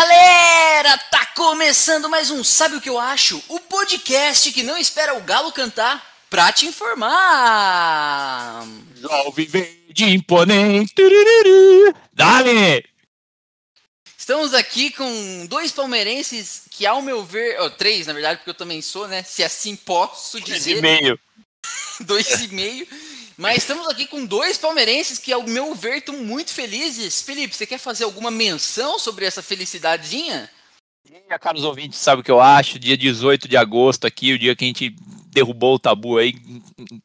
Galera, tá começando mais um Sabe o que eu acho? O podcast que não espera o galo cantar pra te informar. Jovem verde imponente. Dale! Estamos aqui com dois palmeirenses que, ao meu ver, ó, três na verdade, porque eu também sou, né? Se assim posso dizer, meio. dois e meio. Mas estamos aqui com dois palmeirenses que, ao meu ver, estão muito felizes. Felipe, você quer fazer alguma menção sobre essa felicidadezinha? E, caros ouvintes, sabe o que eu acho? Dia 18 de agosto aqui, o dia que a gente derrubou o tabu aí,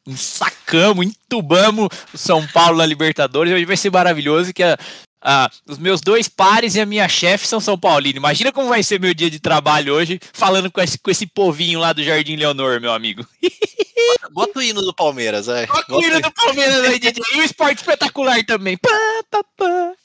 ensacamos, entubamos o São Paulo na Libertadores. Hoje vai ser maravilhoso que a- a- os meus dois pares e a minha chefe são São Paulino. Imagina como vai ser meu dia de trabalho hoje, falando com esse, com esse povinho lá do Jardim Leonor, meu amigo. Bota o hino do Palmeiras, vai. Olha Bota o hino do Palmeiras aí, DJ. E o esporte espetacular também. Pá, pá, pá.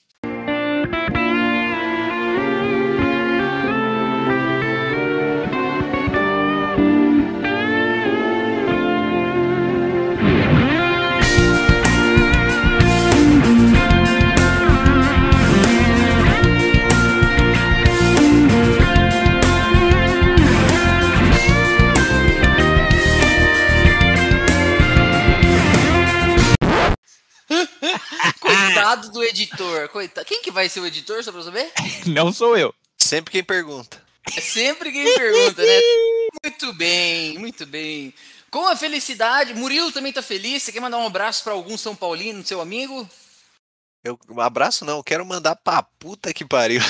Coitado do editor. Coitado. Quem que vai ser o editor, só pra saber? Não sou eu. Sempre quem pergunta. É sempre quem pergunta, né? Muito bem, muito bem. Com a felicidade, Murilo também tá feliz. Você quer mandar um abraço pra algum São Paulino, seu amigo? Eu, um abraço não, eu quero mandar pra puta que pariu.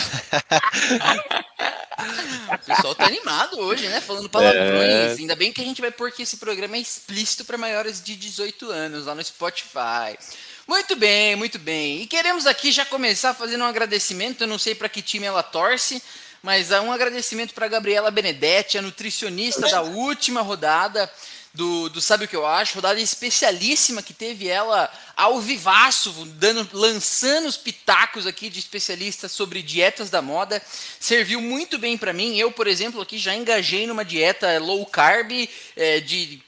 O pessoal tá animado hoje, né? Falando palavrões. Ainda bem que a gente vai pôr que esse programa é explícito para maiores de 18 anos lá no Spotify. Muito bem, muito bem. E queremos aqui já começar fazendo um agradecimento. Eu não sei para que time ela torce, mas há um agradecimento para Gabriela Benedetti, a nutricionista da última rodada do, do Sabe o que eu acho? Rodada especialíssima que teve ela ao vivaço, dando, lançando os pitacos aqui de especialistas sobre dietas da moda. Serviu muito bem para mim. Eu, por exemplo, aqui já engajei numa dieta low carb eh, de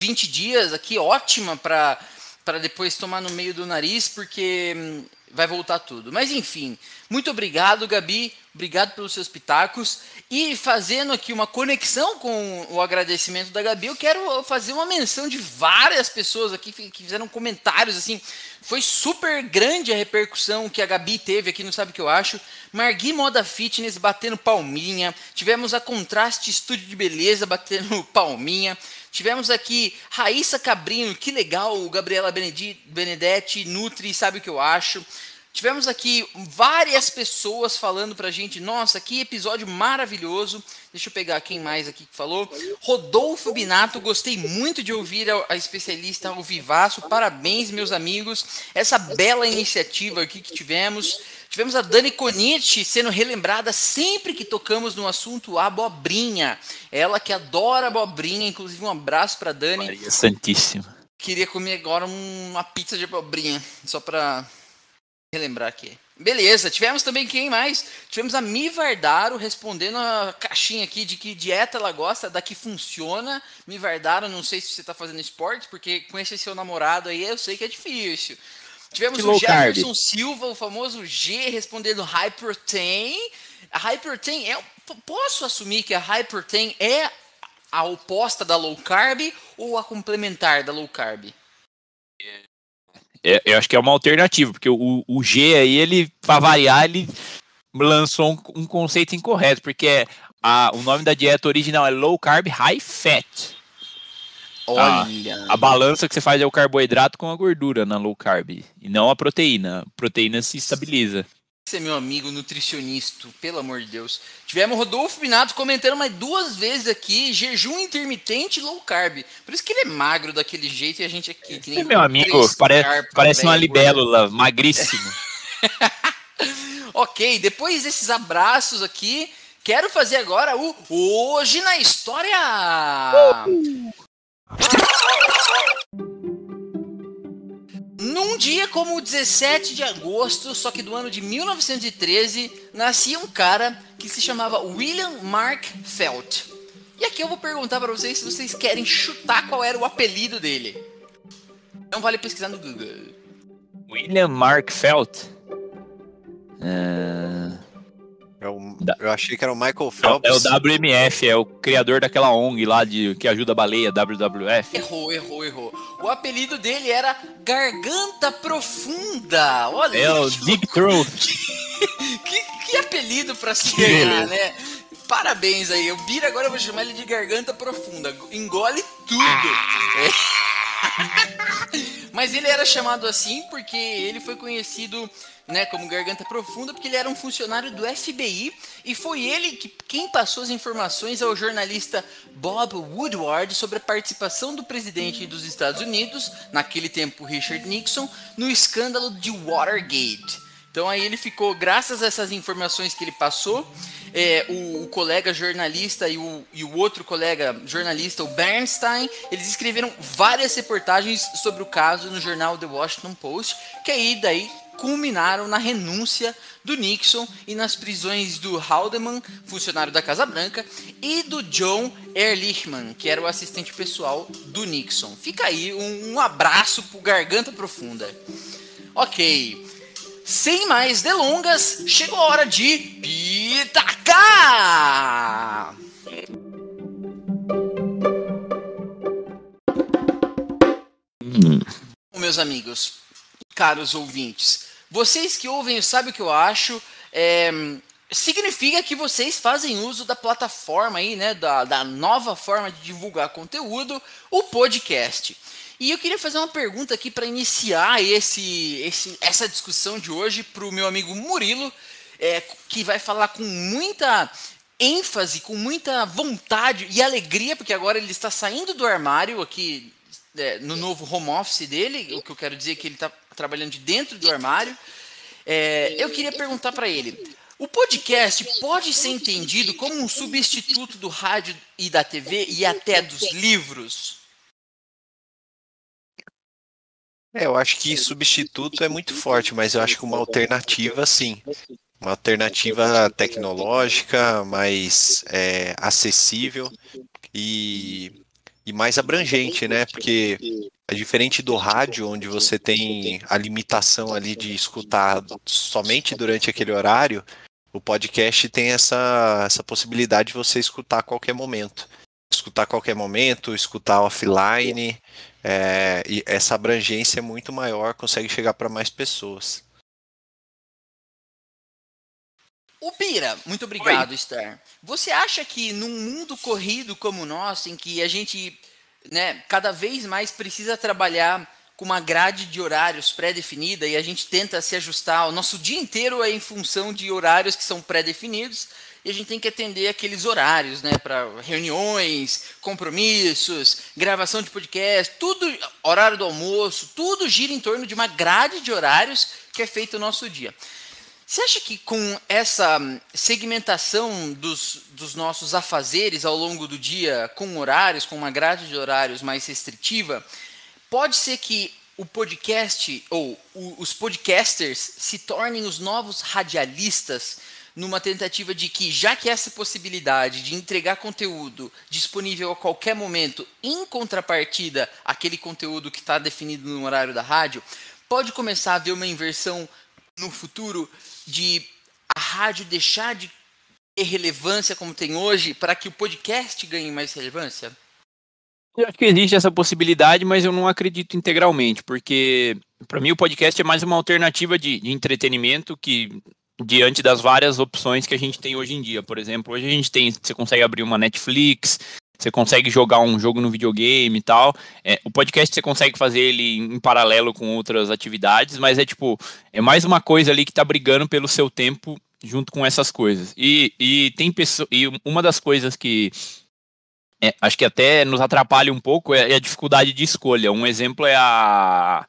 20 dias aqui, ótima para para depois tomar no meio do nariz, porque hum, vai voltar tudo. Mas enfim, muito obrigado, Gabi. Obrigado pelos seus pitacos. E fazendo aqui uma conexão com o agradecimento da Gabi, eu quero fazer uma menção de várias pessoas aqui que fizeram comentários assim. Foi super grande a repercussão que a Gabi teve aqui no Sabe o que eu acho. Margui Moda Fitness batendo palminha. Tivemos a Contraste Estúdio de Beleza batendo palminha. Tivemos aqui Raíssa Cabrinho, que legal, Gabriela Benedetti, Nutri, sabe o que eu acho. Tivemos aqui várias pessoas falando pra gente, nossa, que episódio maravilhoso. Deixa eu pegar quem mais aqui que falou. Rodolfo Binato, gostei muito de ouvir a especialista ao vivaço. Parabéns, meus amigos. Essa bela iniciativa aqui que tivemos. Tivemos a Dani Conici sendo relembrada sempre que tocamos no assunto abobrinha. Ela que adora abobrinha, inclusive um abraço pra Dani. Maria Santíssima. Queria comer agora um- uma pizza de abobrinha, só pra relembrar aqui. Beleza, tivemos também quem mais? Tivemos a Mi Vardaro respondendo a caixinha aqui de que dieta ela gosta, da que funciona. Mi Vardaro, não sei se você tá fazendo esporte, porque esse seu namorado aí eu sei que é difícil. Tivemos Que o low carb. Jefferson Silva, o famoso G, respondendo Protein. A Protein é. Posso assumir que a Protein é a oposta da low carb ou a complementar da low carb? É, eu acho que é uma alternativa, porque o, o G aí, ele, pra variar, ele lançou um, um conceito incorreto, porque é a, o nome da dieta original é Low Carb High Fat. Olha. A balança que você faz é o carboidrato com a gordura na low carb, e não a proteína. A proteína se estabiliza. Você é meu amigo nutricionista, pelo amor de Deus. Tivemos Rodolfo Pinato comentando mais duas vezes aqui, jejum intermitente e low carb. Por isso que ele é magro daquele jeito e a gente aqui, que nem É meu amigo, pare- parece uma libélula, magríssimo. Ok, depois desses abraços aqui, quero fazer agora o Hoje na História! Num dia como o 17 de agosto, só que do ano de 1913, nascia um cara que se chamava William Mark Felt. E aqui eu vou perguntar para vocês se vocês querem chutar qual era o apelido dele. Não vale pesquisar no Google. William Mark Felt. Ah, É o, eu achei que era o Michael Phelps. É o WMF, é o criador daquela ONG lá de, que ajuda a baleia, WWF. Errou, errou, errou. O apelido dele era Garganta Profunda. Olha É o Deep Throat. que, que apelido pra se ganhar, né? Parabéns aí. O Bira agora eu vou chamar ele de Garganta Profunda. Engole tudo. É. Mas ele era chamado assim porque ele foi conhecido né, como Garganta Profunda, porque ele era um funcionário do FBI e foi ele que, quem passou as informações ao jornalista Bob Woodward sobre a participação do presidente dos Estados Unidos, naquele tempo Richard Nixon, no escândalo de Watergate. Então aí ele ficou, graças a essas informações que ele passou, é, o, o, colega jornalista e o, e o outro colega jornalista, o Bernstein, eles escreveram várias reportagens sobre o caso no jornal The Washington Post, que aí daí culminaram na renúncia do Nixon e nas prisões do Haldeman, funcionário da Casa Branca, e do John Ehrlichman, que era o assistente pessoal do Nixon. Fica aí um, um abraço pro Garganta Profunda. Ok. Sem mais delongas, chegou a hora de pitacar! Hum. Meus amigos, caros ouvintes, vocês que ouvem sabem o que eu acho. É, significa que vocês fazem uso da plataforma aí, né? Da, da nova forma de divulgar conteúdo, o podcast. E eu queria fazer uma pergunta aqui para iniciar esse, esse, essa discussão de hoje para o meu amigo Murilo, é, que vai falar com muita ênfase, com muita vontade e alegria, porque agora ele está saindo do armário aqui é, no novo home office dele. O que eu quero dizer é que ele está trabalhando de dentro do armário. É, eu queria perguntar para ele: o podcast pode ser entendido como um substituto do rádio e da TV e até dos livros? É, eu acho que substituto é muito forte, mas eu acho que uma alternativa, sim. Uma alternativa tecnológica, mais é, acessível e, e mais abrangente, né? Porque é diferente do rádio, onde você tem a limitação ali de escutar somente durante aquele horário, o podcast tem essa, essa possibilidade de você escutar a qualquer momento. Escutar a qualquer momento, escutar offline, é, e essa abrangência é muito maior, consegue chegar para mais pessoas. O Bira, muito obrigado, Oi. Star. Você acha que num mundo corrido como o nosso, em que a gente né, cada vez mais precisa trabalhar com uma grade de horários pré-definida e a gente tenta se ajustar, o nosso dia inteiro é em função de horários que são pré-definidos, e a gente tem que atender aqueles horários, né, para reuniões, compromissos, gravação de podcast, tudo, horário do almoço, tudo gira em torno de uma grade de horários que é feito o nosso dia. Você acha que com essa segmentação dos, dos nossos afazeres ao longo do dia, com horários, com uma grade de horários mais restritiva, pode ser que o podcast ou o, os podcasters se tornem os novos radialistas numa tentativa de que, já que essa possibilidade de entregar conteúdo disponível a qualquer momento, em contrapartida aquele conteúdo que está definido no horário da rádio, pode começar a haver uma inversão no futuro de a rádio deixar de ter relevância como tem hoje para que o podcast ganhe mais relevância? Eu acho que existe essa possibilidade, mas eu não acredito integralmente, porque para mim o podcast é mais uma alternativa de, de entretenimento que diante das várias opções que a gente tem hoje em dia. Por exemplo, hoje a gente tem, você consegue abrir uma Netflix, você consegue jogar um jogo no videogame e tal. É, o podcast você consegue fazer ele em paralelo com outras atividades, mas é tipo, é mais uma coisa ali que tá brigando pelo seu tempo junto com essas coisas. E, e tem pessoa, e uma das coisas que é, acho que até nos atrapalha um pouco é, é a dificuldade de escolha. Um exemplo é a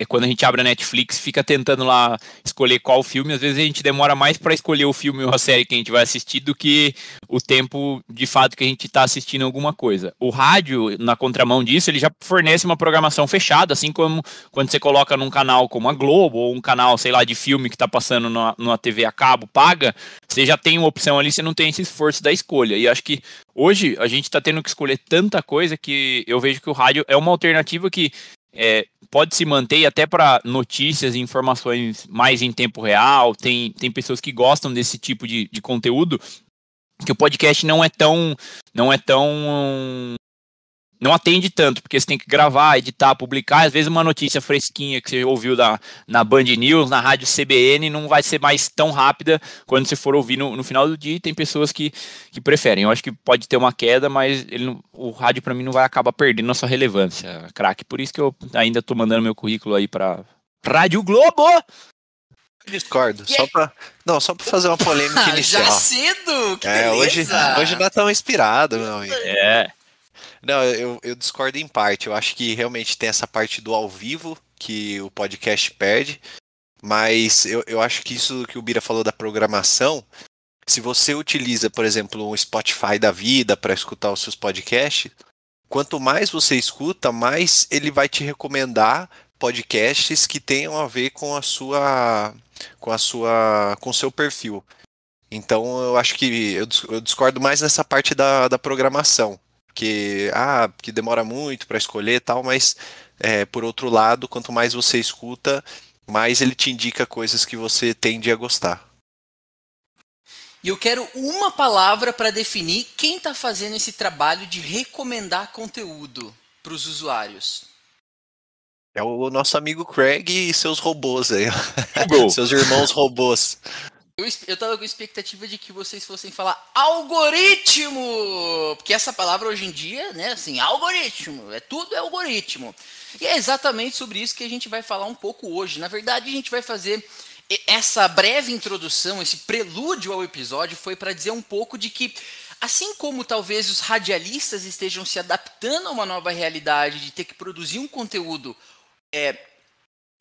é quando a gente abre a Netflix, fica tentando lá escolher qual filme, às vezes a gente demora mais para escolher o filme ou a série que a gente vai assistir do que o tempo de fato que a gente está assistindo alguma coisa. O rádio, na contramão disso, ele já fornece uma programação fechada, assim como quando você coloca num canal como a Globo ou um canal, sei lá, de filme que está passando numa, numa TV a cabo, paga, você já tem uma opção ali, você não tem esse esforço da escolha. E acho que hoje a gente está tendo que escolher tanta coisa que eu vejo que o rádio é uma alternativa que é, pode se manter até para notícias e informações mais em tempo real. Tem, tem pessoas que gostam desse tipo de, de conteúdo, que o podcast não é tão não é tão não atende tanto, porque você tem que gravar, editar, publicar. Às vezes, uma notícia fresquinha que você ouviu da, na Band News, na rádio CBN, não vai ser mais tão rápida quando você for ouvir no, no final do dia. E tem pessoas que, que preferem. Eu acho que pode ter uma queda, mas ele, o rádio, para mim, não vai acabar perdendo a sua relevância, craque. Por isso que eu ainda estou mandando meu currículo aí para Rádio Globo! Discordo, só pra, não, só para fazer uma polêmica inicial. Já cedo, que é, hoje, hoje não é tão inspirado, meu amigo. É. Não, eu, eu discordo em parte. Eu acho que realmente tem essa parte do ao vivo que o podcast perde. Mas eu, eu acho que isso que o Bira falou da programação, se você utiliza, por exemplo, um Spotify da vida para escutar os seus podcasts, quanto mais você escuta, mais ele vai te recomendar podcasts que tenham a ver com a sua com a sua com o seu perfil. Então eu acho que eu, eu discordo mais nessa parte da, da programação que ah, que demora muito para escolher tal, mas é, por outro lado, quanto mais você escuta, mais ele te indica coisas que você tende a gostar. E eu quero uma palavra para definir quem está fazendo esse trabalho de recomendar conteúdo para os usuários. É o nosso amigo Craig e seus robôs aí. seus irmãos robôs. Eu, eu tava com expectativa de que vocês fossem falar algoritmo! Porque essa palavra hoje em dia, né, assim, algoritmo, é tudo é algoritmo. E é exatamente sobre isso que a gente vai falar um pouco hoje. Na verdade, a gente vai fazer essa breve introdução, esse prelúdio ao episódio foi para dizer um pouco de que assim como talvez os radialistas estejam se adaptando a uma nova realidade de ter que produzir um conteúdo é,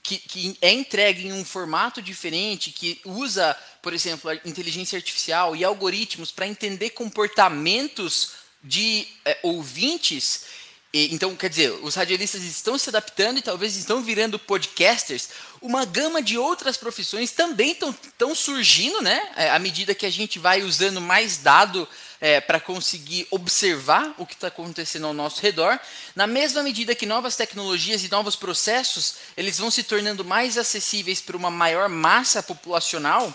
que, que, é entregue em um formato diferente, que usa, por exemplo, inteligência artificial e algoritmos para entender comportamentos de é, ouvintes. E, então, quer dizer, os radialistas estão se adaptando e talvez estão virando podcasters. Uma gama de outras profissões também estão surgindo, né? É, à medida que a gente vai usando mais dado é, para conseguir observar o que está acontecendo ao nosso redor, na mesma medida que novas tecnologias e novos processos eles vão se tornando mais acessíveis para uma maior massa populacional,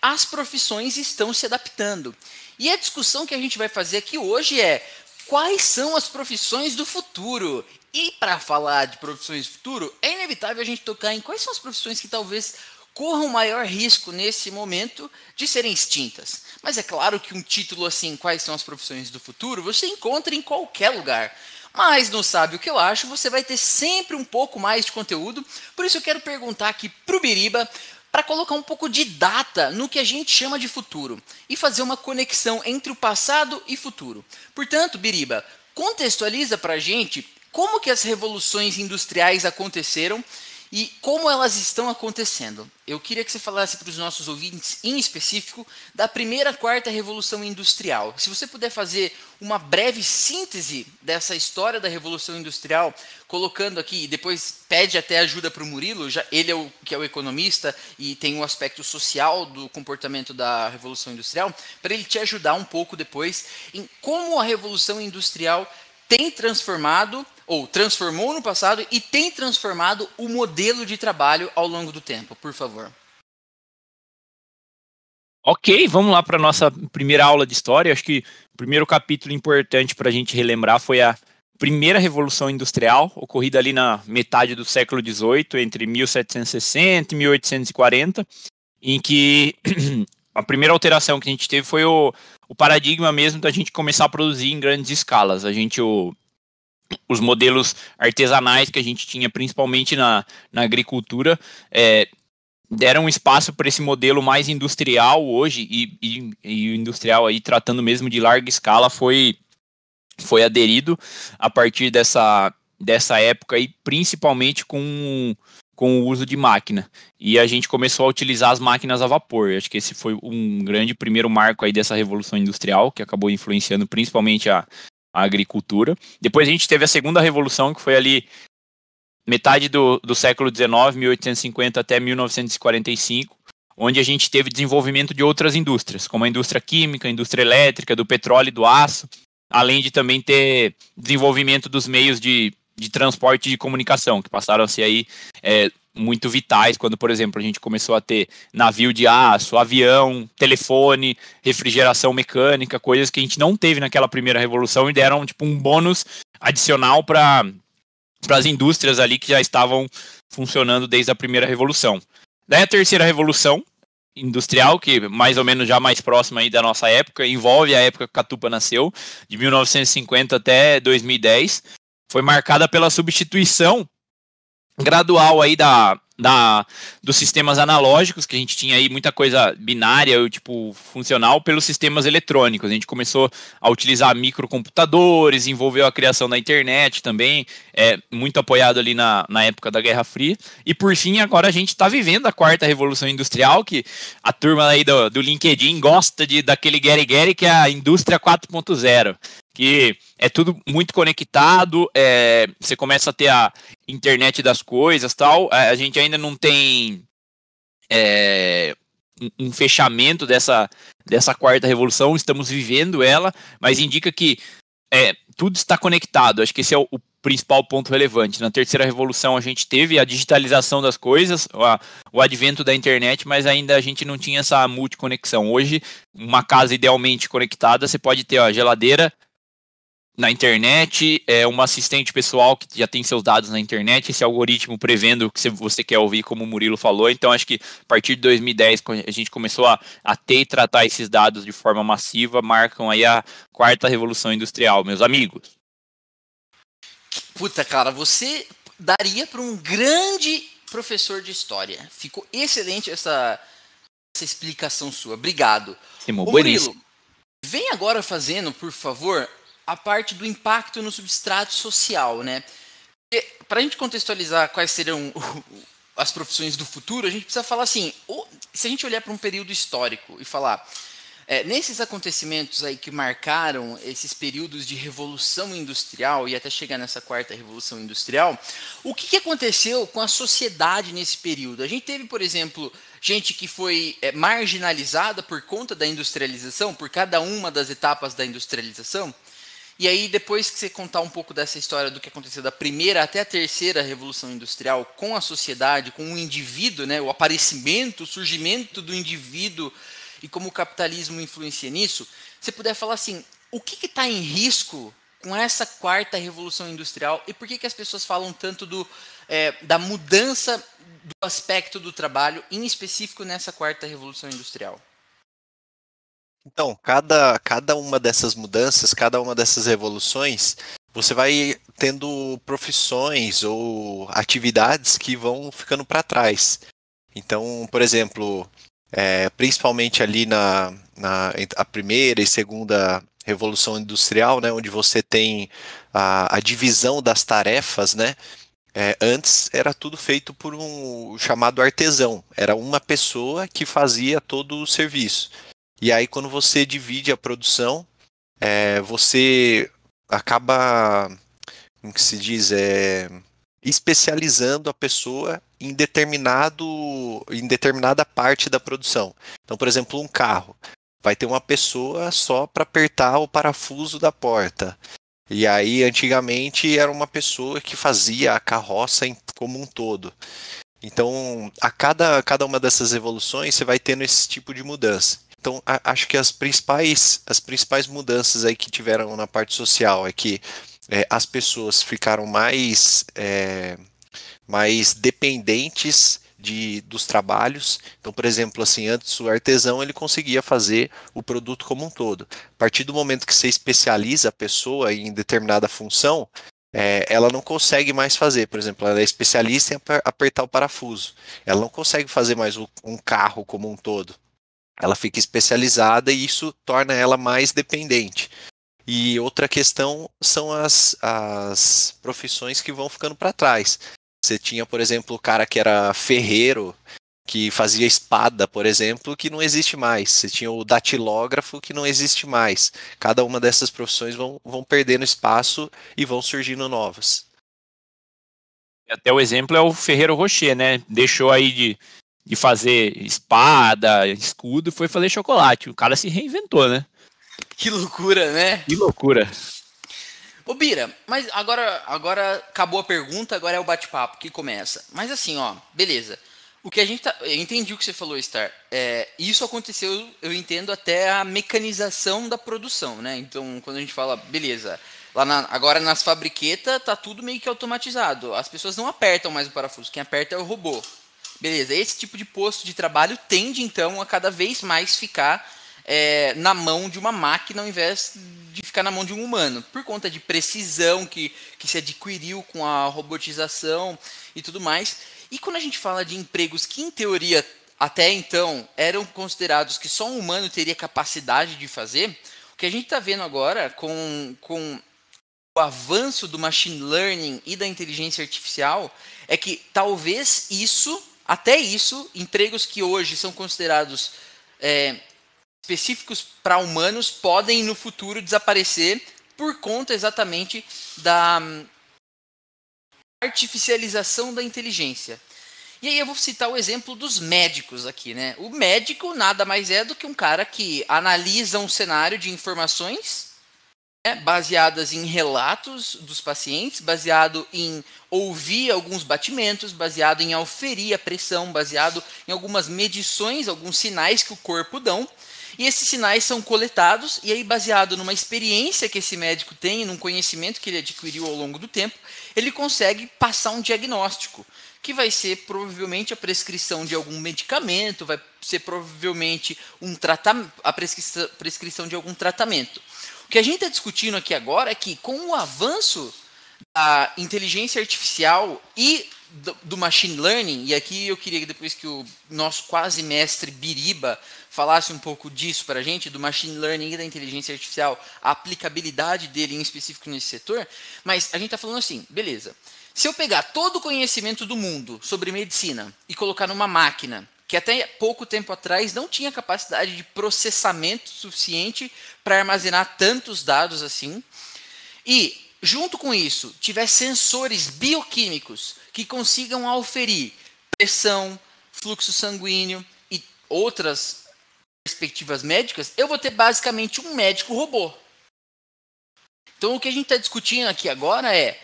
as profissões estão se adaptando. E a discussão que a gente vai fazer aqui hoje é quais são as profissões do futuro. E para falar de profissões do futuro, é inevitável a gente tocar em quais são as profissões que talvez corram maior risco nesse momento de serem extintas. Mas é claro que um título assim, Quais são as profissões do futuro, você encontra em qualquer lugar. Mas não sabe o que eu acho, você vai ter sempre um pouco mais de conteúdo. Por isso eu quero perguntar aqui para o Biriba para colocar um pouco de data no que a gente chama de futuro e fazer uma conexão entre o passado e futuro. Portanto, Biriba, contextualiza para a gente como que as revoluções industriais aconteceram e como elas estão acontecendo. Eu queria que você falasse para os nossos ouvintes, em específico, da primeira quarta revolução industrial. Se você puder fazer uma breve síntese dessa história da revolução industrial, colocando aqui, depois pede até ajuda para o Murilo, já, ele é o que é o economista e tem o um aspecto social do comportamento da revolução industrial, para ele te ajudar um pouco depois em como a revolução industrial tem transformado ou transformou no passado e tem transformado o modelo de trabalho ao longo do tempo, por favor. Ok, vamos lá para a nossa primeira aula de história. Acho que o primeiro capítulo importante para a gente relembrar foi a primeira revolução industrial, ocorrida ali na metade do século XVIII, entre 1760 e 1840, em que a primeira alteração que a gente teve foi o, o paradigma mesmo da gente começar a produzir em grandes escalas. A gente, o, os modelos artesanais que a gente tinha, principalmente na, na agricultura, é, deram espaço para esse modelo mais industrial hoje, e, e, e, o industrial aí tratando mesmo de larga escala foi, foi aderido a partir dessa, dessa época, e principalmente com com o uso de máquina. E a gente começou a utilizar as máquinas a vapor. Acho que esse foi um grande primeiro marco aí dessa revolução industrial, que acabou influenciando principalmente a, a agricultura. Depois a gente teve a segunda revolução, que foi ali metade do, do século XIX, 1850 até 1945, onde a gente teve desenvolvimento de outras indústrias, como a indústria química, a indústria elétrica, do petróleo e do aço, além de também ter desenvolvimento dos meios de, de transporte de comunicação, que passaram a ser aí é, muito vitais quando, por exemplo, a gente começou a ter navio de aço, avião, telefone, refrigeração mecânica, coisas que a gente não teve naquela primeira revolução e deram tipo um bônus adicional para para as indústrias ali que já estavam funcionando desde a primeira revolução. Daí a terceira revolução industrial, que mais ou menos já mais próxima aí da nossa época, envolve a época que Catupa nasceu, de 1950 até 2010, foi marcada pela substituição gradual aí da, da, dos sistemas analógicos, que a gente tinha aí muita coisa binária, tipo, funcional, pelos sistemas eletrônicos. A gente começou a utilizar microcomputadores, envolveu a criação da internet também, é, muito apoiado ali na, na época da Guerra Fria. E por fim, agora a gente está vivendo a quarta revolução industrial, que a turma aí do, do LinkedIn gosta de daquele Gary Gary, que é a indústria 4.0 que é tudo muito conectado, é, você começa a ter a internet das coisas tal. A gente ainda não tem é, um fechamento dessa, dessa quarta revolução, estamos vivendo ela, mas indica que é, tudo está conectado. Acho que esse é o, o, principal ponto relevante. Na terceira revolução a gente teve a digitalização das coisas, a, o advento da internet, mas ainda a gente não tinha essa multiconexão. Hoje, uma casa idealmente conectada, você pode ter a geladeira, na internet, é uma assistente pessoal que já tem seus dados na internet, esse algoritmo prevendo o que você quer ouvir, como o Murilo falou. Então, acho que a partir de 2010, a gente começou a, a ter e tratar esses dados de forma massiva, marcam aí a quarta revolução industrial, meus amigos. Puta, cara, você daria para um grande professor de história. Ficou excelente essa, essa explicação sua. Obrigado. Simão, Ô, Murilo, vem agora fazendo, por favor, a parte do impacto no substrato social, né? Para a gente contextualizar quais serão as profissões do futuro, a gente precisa falar assim: se a gente olhar para um período histórico e falar é, nesses acontecimentos aí que marcaram esses períodos de revolução industrial e até chegar nessa quarta revolução industrial, o que, que aconteceu com a sociedade nesse período? A gente teve, por exemplo, gente que foi é, marginalizada por conta da industrialização, por cada uma das etapas da industrialização. E aí, depois que você contar um pouco dessa história do que aconteceu da primeira até a terceira revolução industrial com a sociedade, com o indivíduo, né, o aparecimento, o surgimento do indivíduo e como o capitalismo influencia nisso, você puder falar assim, o que está em risco com essa quarta revolução industrial e por que, que as pessoas falam tanto do, é, da mudança do aspecto do trabalho, em específico nessa quarta revolução industrial? Então, cada, cada uma dessas mudanças, cada uma dessas revoluções, você vai tendo profissões ou atividades que vão ficando para trás. Então, por exemplo, é, principalmente ali na, na a primeira e segunda revolução industrial, né, onde você tem a, a divisão das tarefas, né, é, antes era tudo feito por um chamado artesão. Era uma pessoa que fazia todo o serviço. E aí, quando você divide a produção, é, você acaba, como que se diz, é, especializando a pessoa em determinado, em determinada parte da produção. Então, por exemplo, um carro vai ter uma pessoa só para apertar o parafuso da porta. E aí, antigamente, era uma pessoa que fazia a carroça como um todo. Então, a cada, cada uma dessas evoluções, você vai tendo esse tipo de mudança. Então, a, acho que as principais, as principais mudanças aí que tiveram na parte social é que é, as pessoas ficaram mais, é, mais dependentes de, dos trabalhos. Então, por exemplo, assim, antes o artesão ele conseguia fazer o produto como um todo. A partir do momento que você especializa a pessoa em determinada função, é, ela não consegue mais fazer. Por exemplo, ela é especialista em apertar o parafuso. Ela não consegue fazer mais um carro como um todo ela fica especializada e isso torna ela mais dependente. E outra questão são as, as profissões que vão ficando para trás. Você tinha, por exemplo, o cara que era ferreiro, que fazia espada, por exemplo, que não existe mais. Você tinha o datilógrafo, que não existe mais. Cada uma dessas profissões vão, vão perdendo espaço e vão surgindo novas. Até o exemplo é o Ferreiro Rocher, né? Deixou aí de, de fazer espada, escudo, foi fazer chocolate. O cara se reinventou, né? Que loucura, né? Que loucura. Ô Bira, mas agora, agora acabou a pergunta, agora é o bate-papo que começa. Mas assim, ó, beleza. O que a gente tá. Eu entendi o que você falou, Star. É, isso aconteceu, eu entendo, até a mecanização da produção, né? Então, quando a gente fala, beleza, lá na, agora nas fabriquetas tá tudo meio que automatizado. As pessoas não apertam mais o parafuso, quem aperta é o robô. Beleza, esse tipo de posto de trabalho tende, então, a cada vez mais ficar é, na mão de uma máquina ao invés de ficar na mão de um humano, por conta de precisão que, que se adquiriu com a robotização e tudo mais. E quando a gente fala de empregos que, em teoria, até então eram considerados que só um humano teria capacidade de fazer, o que a gente está vendo agora com, com o avanço do machine learning e da inteligência artificial é que talvez isso, até isso, empregos que hoje são considerados é, específicos para humanos podem no futuro desaparecer por conta exatamente da hum, artificialização da inteligência. E aí eu vou citar o exemplo dos médicos aqui, né? O médico nada mais é do que um cara que analisa um cenário de informações né, baseadas em relatos dos pacientes, baseado em ouvir alguns batimentos, baseado em auferir a pressão, baseado em algumas medições, alguns sinais que o corpo dão e esses sinais são coletados, e aí, baseado numa experiência que esse médico tem, num conhecimento que ele adquiriu ao longo do tempo, ele consegue passar um diagnóstico, que vai ser provavelmente a prescrição de algum medicamento, vai ser provavelmente um tratamento, a prescrição de algum tratamento. Que a gente está discutindo aqui agora é que, com o avanço da inteligência artificial e do, do, machine learning, e aqui eu queria que depois que o nosso quase mestre Biriba falasse um pouco disso para a gente, do machine learning e da inteligência artificial, a aplicabilidade dele em específico nesse setor, mas a gente está falando assim, beleza. Se eu pegar todo o conhecimento do mundo sobre medicina e colocar numa máquina que até pouco tempo atrás não tinha capacidade de processamento suficiente para armazenar tantos dados assim, e junto com isso tiver sensores bioquímicos que consigam auferir pressão, fluxo sanguíneo e outras perspectivas médicas, eu vou ter basicamente um médico robô. Então o que a gente está discutindo aqui agora é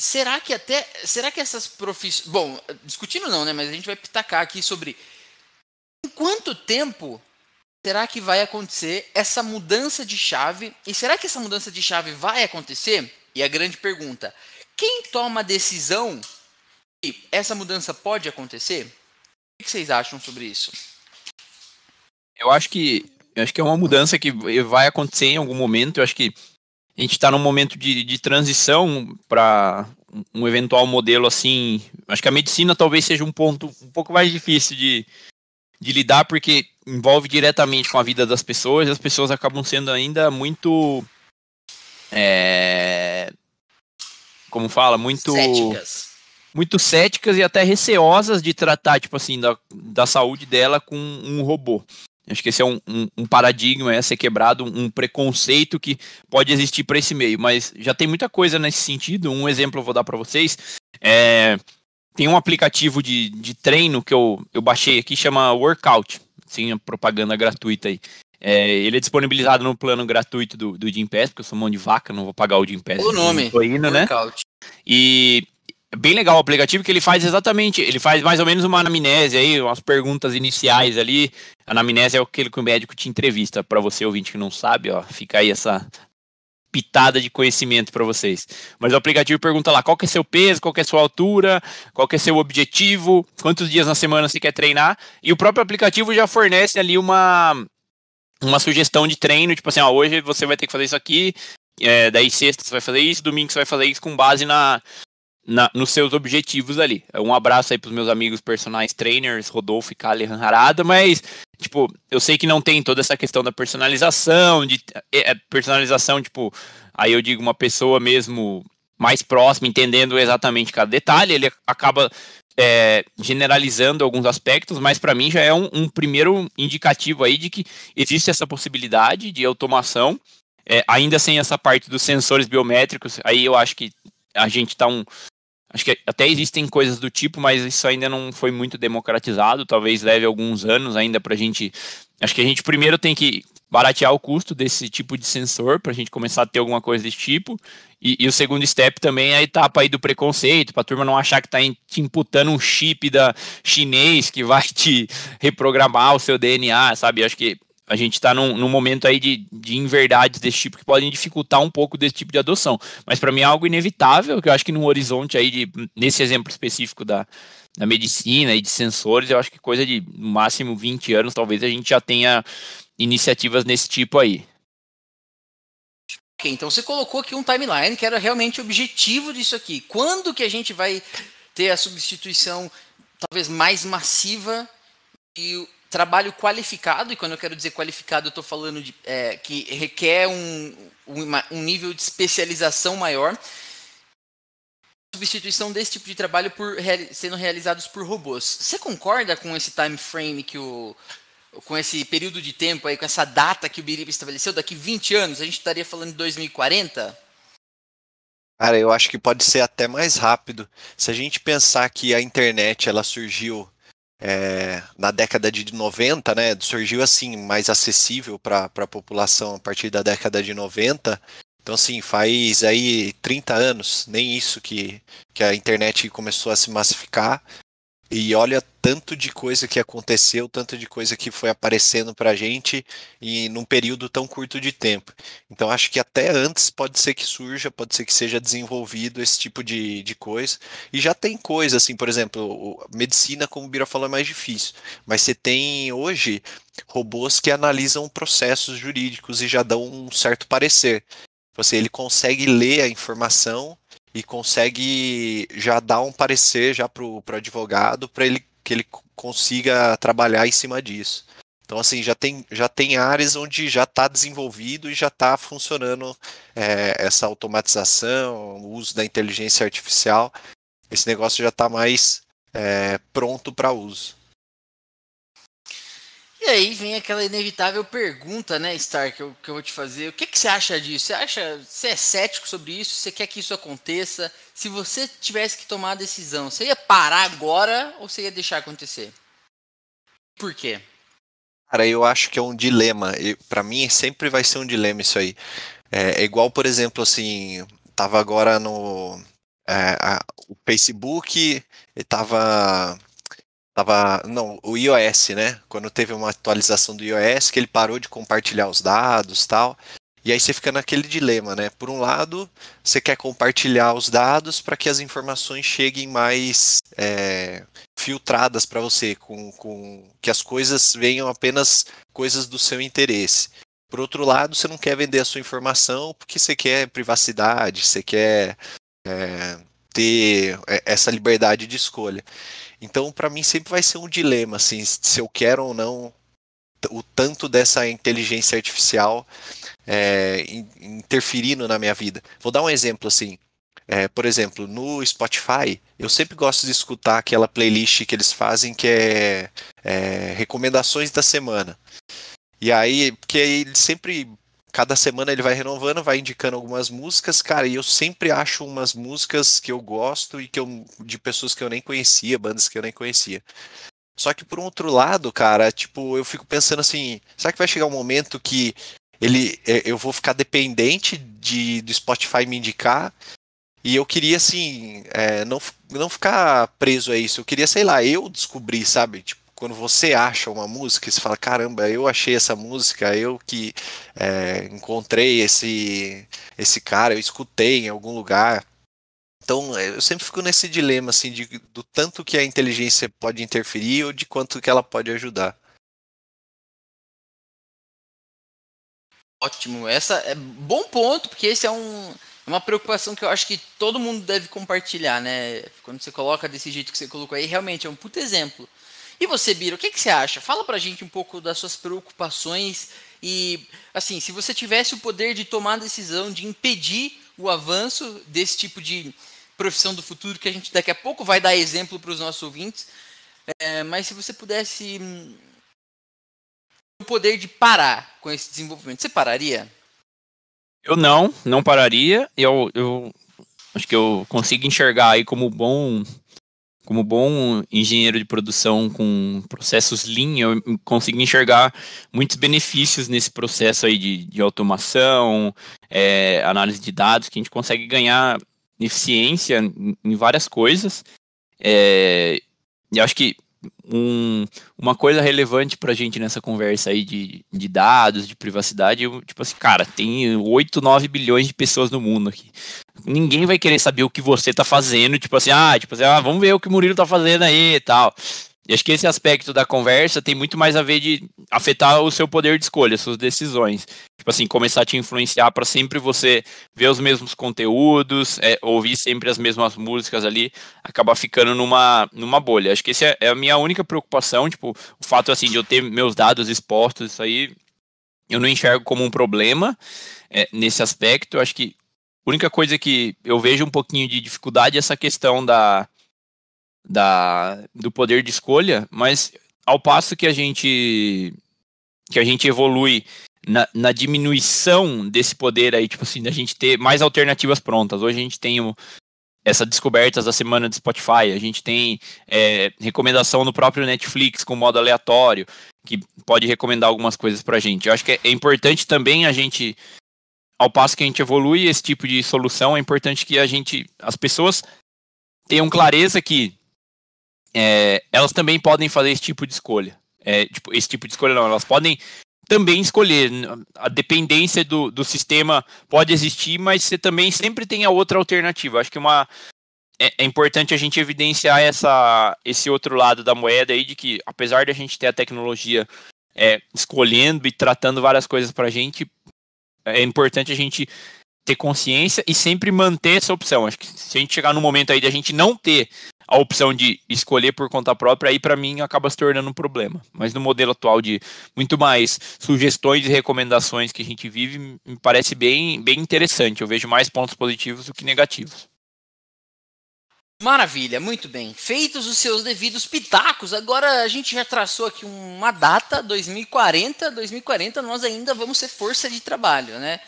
será que até será que essas profissões bom discutindo não né mas a gente vai pitacar aqui sobre em quanto tempo será que vai acontecer essa mudança de chave e será que essa mudança de chave vai acontecer e a grande pergunta quem toma a decisão que essa mudança pode acontecer o que vocês acham sobre isso eu acho que eu acho que é uma mudança que vai acontecer em algum momento. Eu acho que a gente está num momento de, de transição para um eventual modelo assim. Acho que a medicina talvez seja um ponto um pouco mais difícil de, de lidar, porque envolve diretamente com a vida das pessoas e as pessoas acabam sendo ainda muito. É, como fala? Muito. Céticas. Muito céticas e até receosas de tratar, tipo assim, da, da saúde dela com um robô. Acho que esse é um, um, um paradigma a ser quebrado, um, um preconceito que pode existir para esse meio, mas já tem muita coisa nesse sentido. Um exemplo eu vou dar para vocês. É, tem um aplicativo de, de treino que eu, eu baixei aqui, chama Workout. Sim, propaganda gratuita aí. É, ele é disponibilizado no plano gratuito do, do Gym Pass, porque eu sou mão de vaca, não vou pagar o Gym Pass. O nome. Tô indo, né? E é bem legal o aplicativo que ele faz exatamente, ele faz mais ou menos uma anamnese aí, umas perguntas iniciais ali. A anamnese é aquele que o médico te entrevista, para você ouvinte que não sabe, ó, fica aí essa pitada de conhecimento para vocês. Mas o aplicativo pergunta lá qual que é seu peso, qual que é sua altura, qual que é seu objetivo, quantos dias na semana você quer treinar, e o próprio aplicativo já fornece ali uma uma sugestão de treino, tipo assim, ó, hoje você vai ter que fazer isso aqui, é, daí sexta você vai fazer isso, domingo você vai fazer isso com base na, na, nos seus objetivos ali. Um abraço aí pros meus amigos personagens trainers, Rodolfo e Kali Harada, mas, tipo, eu sei que não tem toda essa questão da personalização, de é, é, personalização, tipo, aí eu digo uma pessoa mesmo mais próxima, entendendo exatamente cada detalhe, ele acaba é, generalizando alguns aspectos, mas para mim já é um, um, primeiro indicativo aí de que existe essa possibilidade de automação, é, ainda sem essa parte dos sensores biométricos, aí eu acho que a gente está um, Acho que até existem coisas do tipo, mas isso ainda não foi muito democratizado. Talvez leve alguns anos ainda para a gente. Acho que a gente primeiro tem que baratear o custo desse tipo de sensor para a gente começar a ter alguma coisa desse tipo. E, e, o segundo step também é a etapa aí do preconceito, para a turma não achar que está te imputando um chip da chinês que vai te reprogramar o seu DNA, sabe? Acho que a gente está num, num, momento aí de, de inverdades desse tipo que podem dificultar um pouco desse tipo de adoção. Mas para mim é algo inevitável, que eu acho que no horizonte aí, de, nesse exemplo específico da, da medicina e de sensores, eu acho que coisa de no máximo 20 anos, talvez a gente já tenha iniciativas nesse tipo aí. Ok, então você colocou aqui um timeline que era realmente o objetivo disso aqui. Quando que a gente vai ter a substituição talvez mais massiva e trabalho qualificado, e quando eu quero dizer qualificado, eu estou falando de é, que requer um, um, nível de especialização maior. Substituição desse tipo de trabalho por, sendo realizados por robôs. Você concorda com esse time frame que o. com esse período de tempo aí, com essa data que o Biriba estabeleceu, daqui 20 anos, a gente estaria falando de 2040? Cara, eu acho que pode ser até mais rápido. Se a gente pensar que a internet ela surgiu é, na década de 90, né, surgiu assim mais acessível para a população a partir da década de 90. Então, assim, faz aí 30 anos, nem isso que, que a internet começou a se massificar. E olha tanto de coisa que aconteceu, tanto de coisa que foi aparecendo para a gente e num período tão curto de tempo. Então acho que até antes pode ser que surja, pode ser que seja desenvolvido esse tipo de, de coisa. E já tem coisa, assim, por exemplo, medicina, como o Bira falou, é mais difícil. Mas você tem hoje robôs que analisam processos jurídicos e já dão um certo parecer. Você, ele consegue ler a informação e consegue já dar um parecer já para o advogado para ele que ele consiga trabalhar em cima disso. Então assim já tem já tem áreas onde já está desenvolvido e já está funcionando é, essa automatização, o uso da inteligência artificial. Esse negócio já está mais é, pronto para uso. E aí vem aquela inevitável pergunta, né, Stark, que eu, que eu vou te fazer. O que, que você acha disso? Você acha, você é cético sobre isso? Você quer que isso aconteça? Se você tivesse que tomar a decisão, você ia parar agora ou você ia deixar acontecer? Por quê? Cara, eu acho que é um dilema. Para mim sempre vai ser um dilema isso aí. É, é igual, por exemplo, assim, tava agora no é, a, o Facebook, estava Tava, não, o iOS, né? Quando teve uma atualização do iOS, que ele parou de compartilhar os dados tal. E aí você fica naquele dilema, né? Por um lado, você quer compartilhar os dados para que as informações cheguem mais é, filtradas para você, com, com que as coisas venham apenas coisas do seu interesse. Por outro lado, você não quer vender a sua informação porque você quer privacidade, você quer é, ter é, essa liberdade de escolha. Então, para mim, sempre vai ser um dilema, assim, se eu quero ou não o tanto dessa inteligência artificial é, interferindo na minha vida. Vou dar um exemplo assim. É, por exemplo, no Spotify, eu sempre gosto de escutar aquela playlist que eles fazem que é, é recomendações da semana. E aí, porque aí eles sempre cada semana ele vai renovando, vai indicando algumas músicas, cara, e eu sempre acho umas músicas que eu gosto e que eu de pessoas que eu nem conhecia, bandas que eu nem conhecia. Só que por um outro lado, cara, tipo, eu fico pensando assim, será que vai chegar um momento que ele é, eu vou ficar dependente de do Spotify me indicar? E eu queria assim, é, não, não ficar preso a isso. Eu queria, sei lá, eu descobrir, sabe? Tipo, quando você acha uma música e você fala, caramba, eu achei essa música, eu que é, encontrei esse, esse cara, eu escutei em algum lugar. Então, é, eu sempre fico nesse dilema, assim, de, do tanto que a inteligência pode interferir ou de quanto que ela pode ajudar. Ótimo, essa é bom ponto, porque esse é um, uma preocupação que eu acho que todo mundo deve compartilhar, né? Quando você coloca desse jeito que você colocou aí, realmente é um puto exemplo. E você, Bira, o que, que você acha? Fala pra gente um pouco das suas preocupações e, assim, se você tivesse o poder de tomar a decisão de impedir o avanço desse tipo de profissão do futuro, que a gente daqui a pouco vai dar exemplo para os nossos ouvintes, é, mas se você pudesse hum, o poder de parar com esse desenvolvimento, você pararia? Eu não, não pararia. Eu, eu acho que eu consigo enxergar aí como bom como bom engenheiro de produção com processos Lean, eu consigo enxergar muitos benefícios nesse processo aí de, de automação, é, análise de dados, que a gente consegue ganhar eficiência em, em várias coisas. É, e acho que um, uma coisa relevante para gente nessa conversa aí de, de dados, de privacidade, tipo assim, cara, tem 8, 9 bilhões de pessoas no mundo aqui. Ninguém vai querer saber o que você tá fazendo, tipo assim, ah, tipo assim, ah, vamos ver o que o Murilo tá fazendo aí e tal. E acho que esse aspecto da conversa tem muito mais a ver de afetar o seu poder de escolha, suas decisões. Tipo assim, começar a te influenciar para sempre você ver os mesmos conteúdos, é, ouvir sempre as mesmas músicas ali, acabar ficando numa, numa bolha. Acho que essa é, é a minha única preocupação, tipo, o fato assim de eu ter meus dados expostos, isso aí eu não enxergo como um problema é, nesse aspecto. Acho que a única coisa que eu vejo um pouquinho de dificuldade é essa questão da da, do poder de escolha, mas ao passo que a gente que a gente evolui na, na, diminuição desse poder aí, tipo assim, da gente ter mais alternativas prontas. Hoje a gente tem o, essa descobertas da semana de Spotify, a gente tem é, recomendação no próprio Netflix com modo aleatório, que pode recomendar algumas coisas pra gente. Eu acho que é, é importante também a gente, ao passo que a gente evolui esse tipo de solução, é importante que a gente, as pessoas tenham clareza que é, elas também podem fazer esse tipo de escolha. É, tipo, esse tipo de escolha não, elas podem também escolher. A dependência do, do sistema pode existir, mas você também sempre tem a outra alternativa. Acho que uma, é, é, importante a gente evidenciar essa, esse outro lado da moeda aí, de que apesar de a gente ter a tecnologia é, escolhendo e tratando várias coisas para a gente, é importante a gente ter consciência e sempre manter essa opção. Acho que se a gente chegar no momento aí de a gente não ter a opção de escolher por conta própria, aí para mim acaba se tornando um problema. Mas no modelo atual de muito mais sugestões e recomendações que a gente vive, me parece bem, bem interessante. Eu vejo mais pontos positivos do que negativos. Maravilha, muito bem. Feitos os seus devidos pitacos, agora a gente já traçou aqui uma data, 2040. 2040 nós ainda vamos ser força de trabalho, né?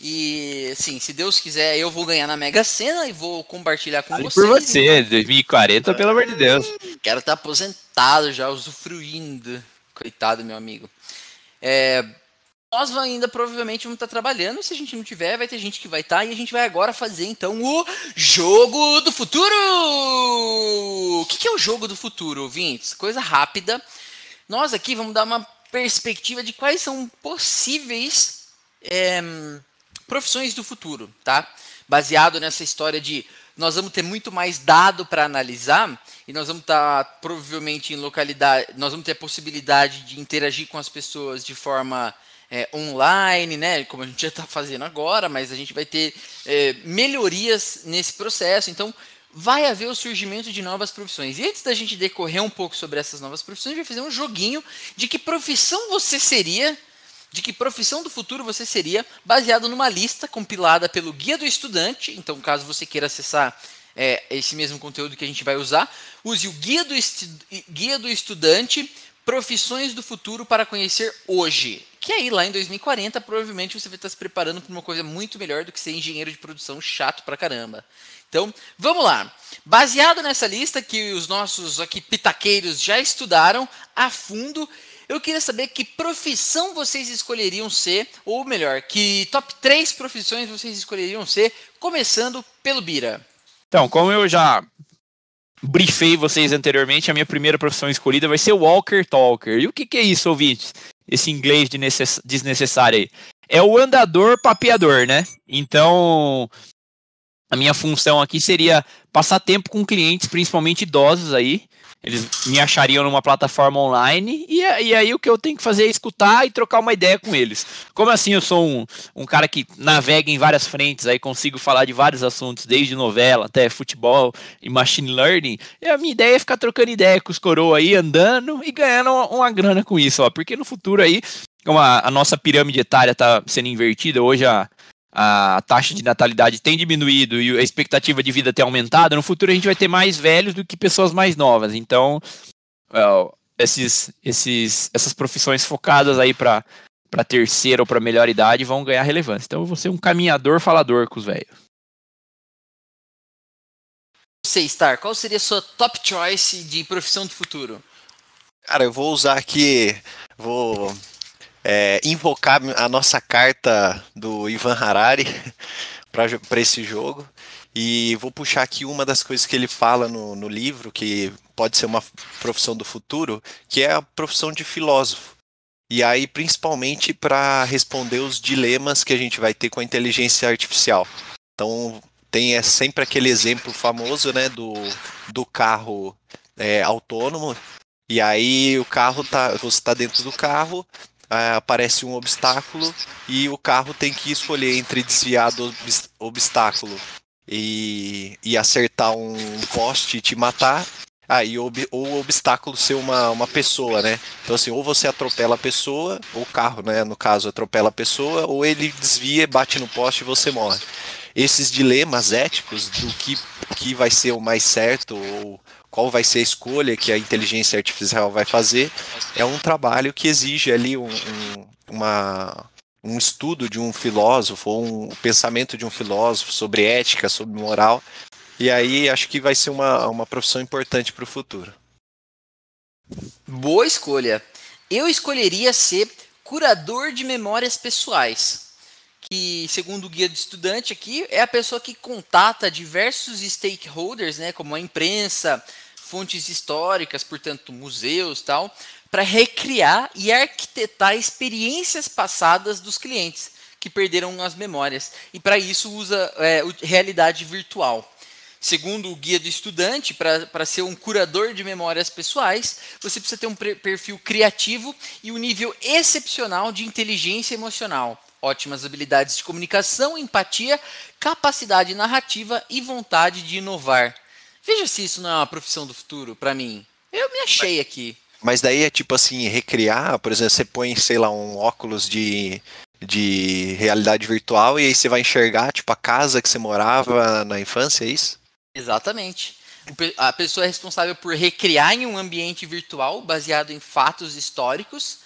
E, assim, se Deus quiser, eu vou ganhar na Mega Sena e vou compartilhar com vocês. Por você, 2040, pelo amor de Deus. Quero estar aposentado já, usufruindo. Coitado, meu amigo. É, nós ainda provavelmente vamos estar trabalhando. Se a gente não tiver, vai ter gente que vai estar. E a gente vai agora fazer então o Jogo do Futuro! O que é o Jogo do Futuro, ouvintes? Coisa rápida. Nós aqui vamos dar uma perspectiva de quais são possíveis. É, profissões do futuro, tá? Baseado nessa história de nós vamos ter muito mais dado para analisar e nós vamos estar tá, provavelmente em localidade, nós vamos ter a possibilidade de interagir com as pessoas de forma é, online, né? Como a gente já está fazendo agora, mas a gente vai ter é, melhorias nesse processo. Então, vai haver o surgimento de novas profissões. E antes da gente decorrer um pouco sobre essas novas profissões, a gente vai fazer um joguinho de que profissão você seria de que profissão do futuro você seria, baseado numa lista compilada pelo Guia do Estudante. Então, caso você queira acessar é, esse mesmo conteúdo que a gente vai usar, use o Guia do, Guia do Estudante Profissões do Futuro para Conhecer Hoje. Que aí, lá em 2040, provavelmente você vai estar se preparando para uma coisa muito melhor do que ser engenheiro de produção chato pra caramba. Então, vamos lá. Baseado nessa lista que os nossos aqui pitaqueiros já estudaram a fundo, eu queria saber que profissão vocês escolheriam ser, ou melhor, que top 3 profissões vocês escolheriam ser, começando pelo Bira. Então, como eu já briefei vocês anteriormente, a minha primeira profissão escolhida vai ser Walker Talker. E o que, que é isso, ouvintes? Esse inglês de desnecessário aí. É o andador papeador, né? Então, a minha função aqui seria passar tempo com clientes, principalmente idosos aí, eles me achariam numa plataforma online e, e, aí o que eu tenho que fazer é escutar e trocar uma ideia com eles. Como assim eu sou um, um cara que navega em várias frentes, aí consigo falar de vários assuntos, desde novela até futebol e machine learning, e a minha ideia é ficar trocando ideia com os coroa aí, andando e ganhando uma, uma grana com isso, ó, porque no futuro aí, como a, a nossa pirâmide etária está sendo invertida, hoje a, a taxa de natalidade tem diminuído e a expectativa de vida tem aumentado, no futuro a gente vai ter mais velhos do que pessoas mais novas. Então, well, esses, esses, essas profissões focadas aí para para terceira ou para melhor idade vão ganhar relevância. Então, eu vou ser um caminhador falador com os velhos. Você, Star, qual seria a sua top choice de profissão do futuro? Cara, eu vou usar aqui, vou é, invocar a nossa carta do Ivan Harari para esse jogo. E vou puxar aqui uma das coisas que ele fala no, no livro, que pode ser uma profissão do futuro, que é a profissão de filósofo. E aí, principalmente para responder os dilemas que a gente vai ter com a inteligência artificial. Então, tem é sempre aquele exemplo famoso né, do, do carro é, autônomo. E aí o carro tá. Você está dentro do carro, é, aparece um obstáculo e o carro tem que escolher entre desviar do obstáculo e, e acertar um poste e te matar, aí ah, ou o obstáculo ser uma, uma pessoa, né? Então assim, ou você atropela a pessoa, ou o carro, né, no caso, atropela a pessoa, ou ele desvia, bate no poste e você morre. Esses dilemas éticos do que, que vai ser o mais certo, ou qual vai ser a escolha que a inteligência artificial vai fazer, é um trabalho que exige ali um, um, uma, um estudo de um filósofo, ou um pensamento de um filósofo sobre ética, sobre moral. E aí acho que vai ser uma, uma profissão importante para o futuro. Boa escolha. Eu escolheria ser curador de memórias pessoais. Que, segundo o guia do estudante aqui, é a pessoa que contata diversos stakeholders, né, como a imprensa, fontes históricas, portanto, museus tal, para recriar e arquitetar experiências passadas dos clientes que perderam as memórias. E para isso usa é, realidade virtual. Segundo o guia do estudante, para ser um curador de memórias pessoais, você precisa ter um perfil criativo e um nível excepcional de inteligência emocional, ótimas habilidades de comunicação, empatia, capacidade narrativa e vontade de inovar. Veja se isso não é uma profissão do futuro para mim. Eu me achei aqui. Mas daí é tipo assim, recriar, por exemplo, você põe, sei lá, um óculos de, de realidade virtual e aí você vai enxergar, tipo, a casa que você morava na infância, é isso? Exatamente. A pessoa é responsável por recriar em um ambiente virtual, baseado em fatos históricos,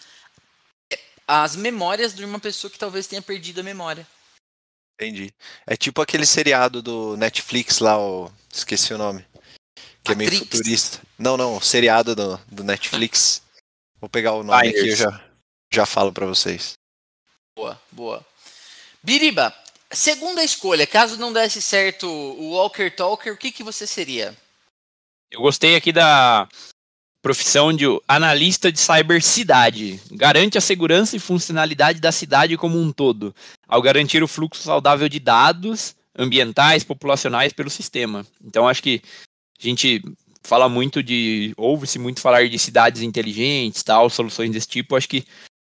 as memórias de uma pessoa que talvez tenha perdido a memória. Entendi. É tipo aquele seriado do Netflix lá, o... esqueci o nome. Que Matrix. é meio futurista. Não, não, seriado do, do Netflix. Vou pegar o nome aqui e já, já falo para vocês. Boa, boa. Biriba, segunda escolha, caso não desse certo o Walker Talker, o que, que você seria? Eu gostei aqui da profissão de analista de cibercidade. Garante a segurança e funcionalidade da cidade como um todo, ao garantir o fluxo saudável de dados ambientais, populacionais pelo sistema. Então, acho que a gente fala muito de. ouve-se muito falar de cidades inteligentes, tal, soluções desse tipo. Acho que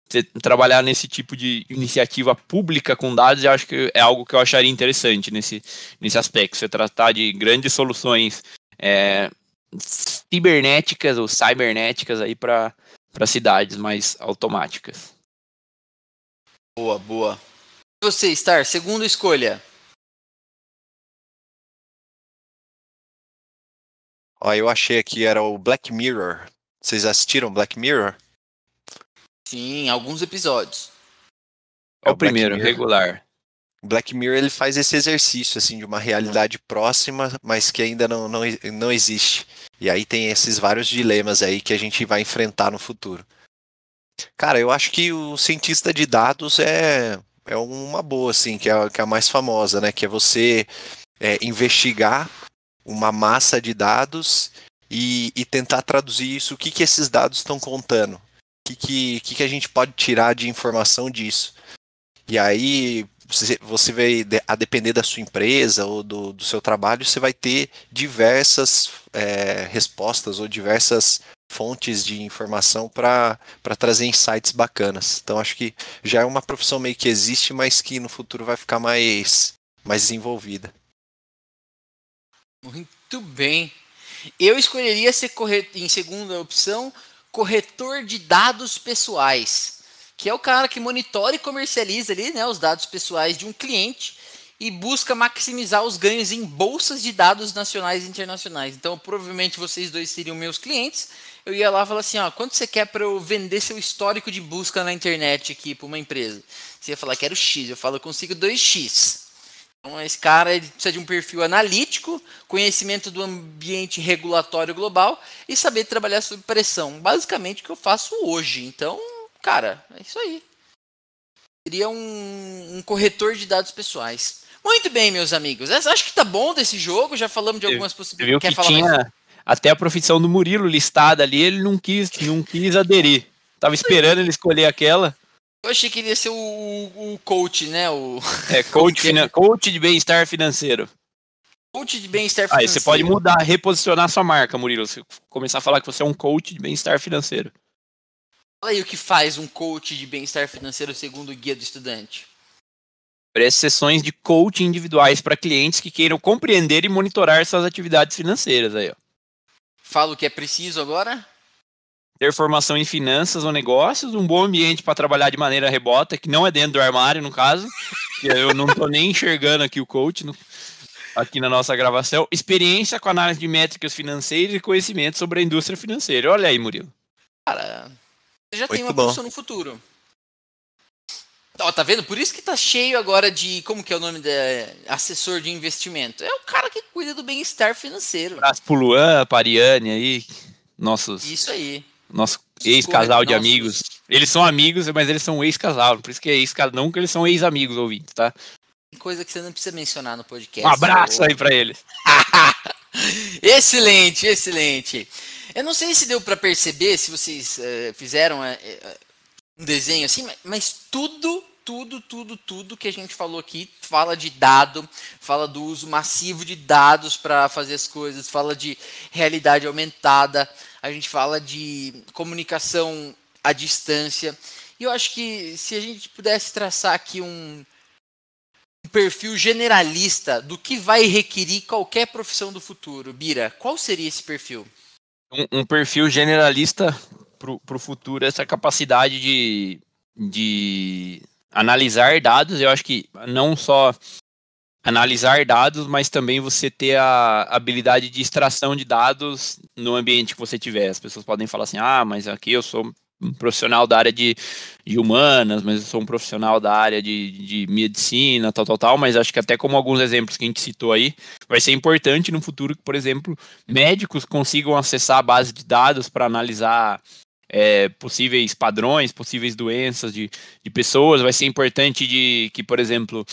você trabalhar nesse tipo de iniciativa pública com dados, eu acho que é algo que eu acharia interessante nesse, nesse aspecto. Você tratar de grandes soluções é, cibernéticas ou cybernéticas aí para cidades mais automáticas. Boa, boa. Você, Star, segunda escolha. Ó, eu achei aqui, era o Black Mirror. Vocês assistiram Black Mirror? Sim, alguns episódios. É o, é o primeiro, regular. Black Mirror ele faz esse exercício assim de uma realidade próxima, mas que ainda não, não, não existe. E aí tem esses vários dilemas aí que a gente vai enfrentar no futuro. Cara, eu acho que o cientista de dados é, é uma boa, assim, que é, que é a mais famosa, né? Que é você é, investigar uma massa de dados e, e, tentar traduzir isso, o que, que esses dados estão contando, o que, que, que, que a gente pode tirar de informação disso. E aí, você vai, a depender da sua empresa ou do, do seu trabalho, você vai ter diversas é, respostas ou diversas fontes de informação para trazer insights bacanas. Então acho que já é uma profissão meio que existe, mas que no futuro vai ficar mais, mais desenvolvida. Muito bem. Eu escolheria ser corretor, em segunda opção, corretor de dados pessoais que é o cara que monitora e comercializa ali, né, os dados pessoais de um cliente e busca maximizar os ganhos em bolsas de dados nacionais e internacionais. Então, provavelmente vocês dois seriam meus clientes. Eu ia lá e falar assim, ó, quanto você quer para eu vender seu histórico de busca na internet aqui para uma empresa? Você ia falar, quero X. Eu falo, consigo 2X. Então, esse cara ele precisa de um perfil analítico, conhecimento do ambiente regulatório global e saber trabalhar sob pressão. Basicamente o que eu faço hoje. Então, cara, é isso aí. Seria um, um corretor de dados pessoais. Muito bem, meus amigos. Acho que tá bom desse jogo. Já falamos de algumas possibilidades. Viu que tinha mais? até a profissão do Murilo listada ali, ele não quis, não quis aderir. Tava esperando ele escolher aquela. Eu achei que ele ia ser o, o coach, né? O... É, coach, coach de bem-estar financeiro. Coach de bem-estar financeiro. Aí você pode mudar, reposicionar sua marca, Murilo. Você começar a falar que você é um coach de bem-estar financeiro. Fala aí o que faz um coach de bem-estar financeiro segundo o guia do estudante. Oferece sessões de coaching individuais para clientes que queiram compreender e monitorar suas atividades financeiras aí, ó. Fala o que é preciso agora? Ter formação em finanças ou negócios, um bom ambiente para trabalhar de maneira rebota, que não é dentro do armário, no caso. eu não estou nem enxergando aqui o coach no, aqui na nossa gravação. Experiência com análise de métricas financeiras e conhecimento sobre a indústria financeira. Olha aí, Murilo. Cara, você já Muito tem uma bom. no futuro. Ó, tá vendo? Por isso que tá cheio agora de. Como que é o nome da assessor de investimento? É o cara que cuida do bem-estar financeiro. Abraço pro Luan, Pariane aí. Nossos. Isso aí. Nosso ex-casal de amigos. Eles são amigos, mas eles são ex-casal. Por isso que é ex-casal. Não que eles são ex-amigos ouvintes, tá? Coisa que você não precisa mencionar no podcast. Um abraço ou... aí para eles. excelente, excelente. Eu não sei se deu para perceber, se vocês uh, fizeram uh, um desenho assim, mas, tudo tudo, tudo, tudo que a gente falou aqui fala de dado, fala do uso massivo de dados para fazer as coisas, fala de realidade aumentada, a gente fala de comunicação à distância. E eu acho que se a gente pudesse traçar aqui um, um perfil generalista do que vai requerir qualquer profissão do futuro, Bira, qual seria esse perfil? Um, um perfil generalista para o futuro, essa capacidade de, de analisar dados, eu acho que não só analisar dados, mas também você ter a habilidade de extração de dados no ambiente que você tiver. As pessoas podem falar assim: ah, mas aqui eu sou um profissional da área de, de humanas, mas eu sou um profissional da área de, de medicina, tal, tal, tal. Mas acho que até como alguns exemplos que a gente citou aí, vai ser importante no futuro que, por exemplo, médicos consigam acessar a base de dados para analisar é, possíveis padrões, possíveis doenças de, de pessoas. Vai ser importante de que, por exemplo,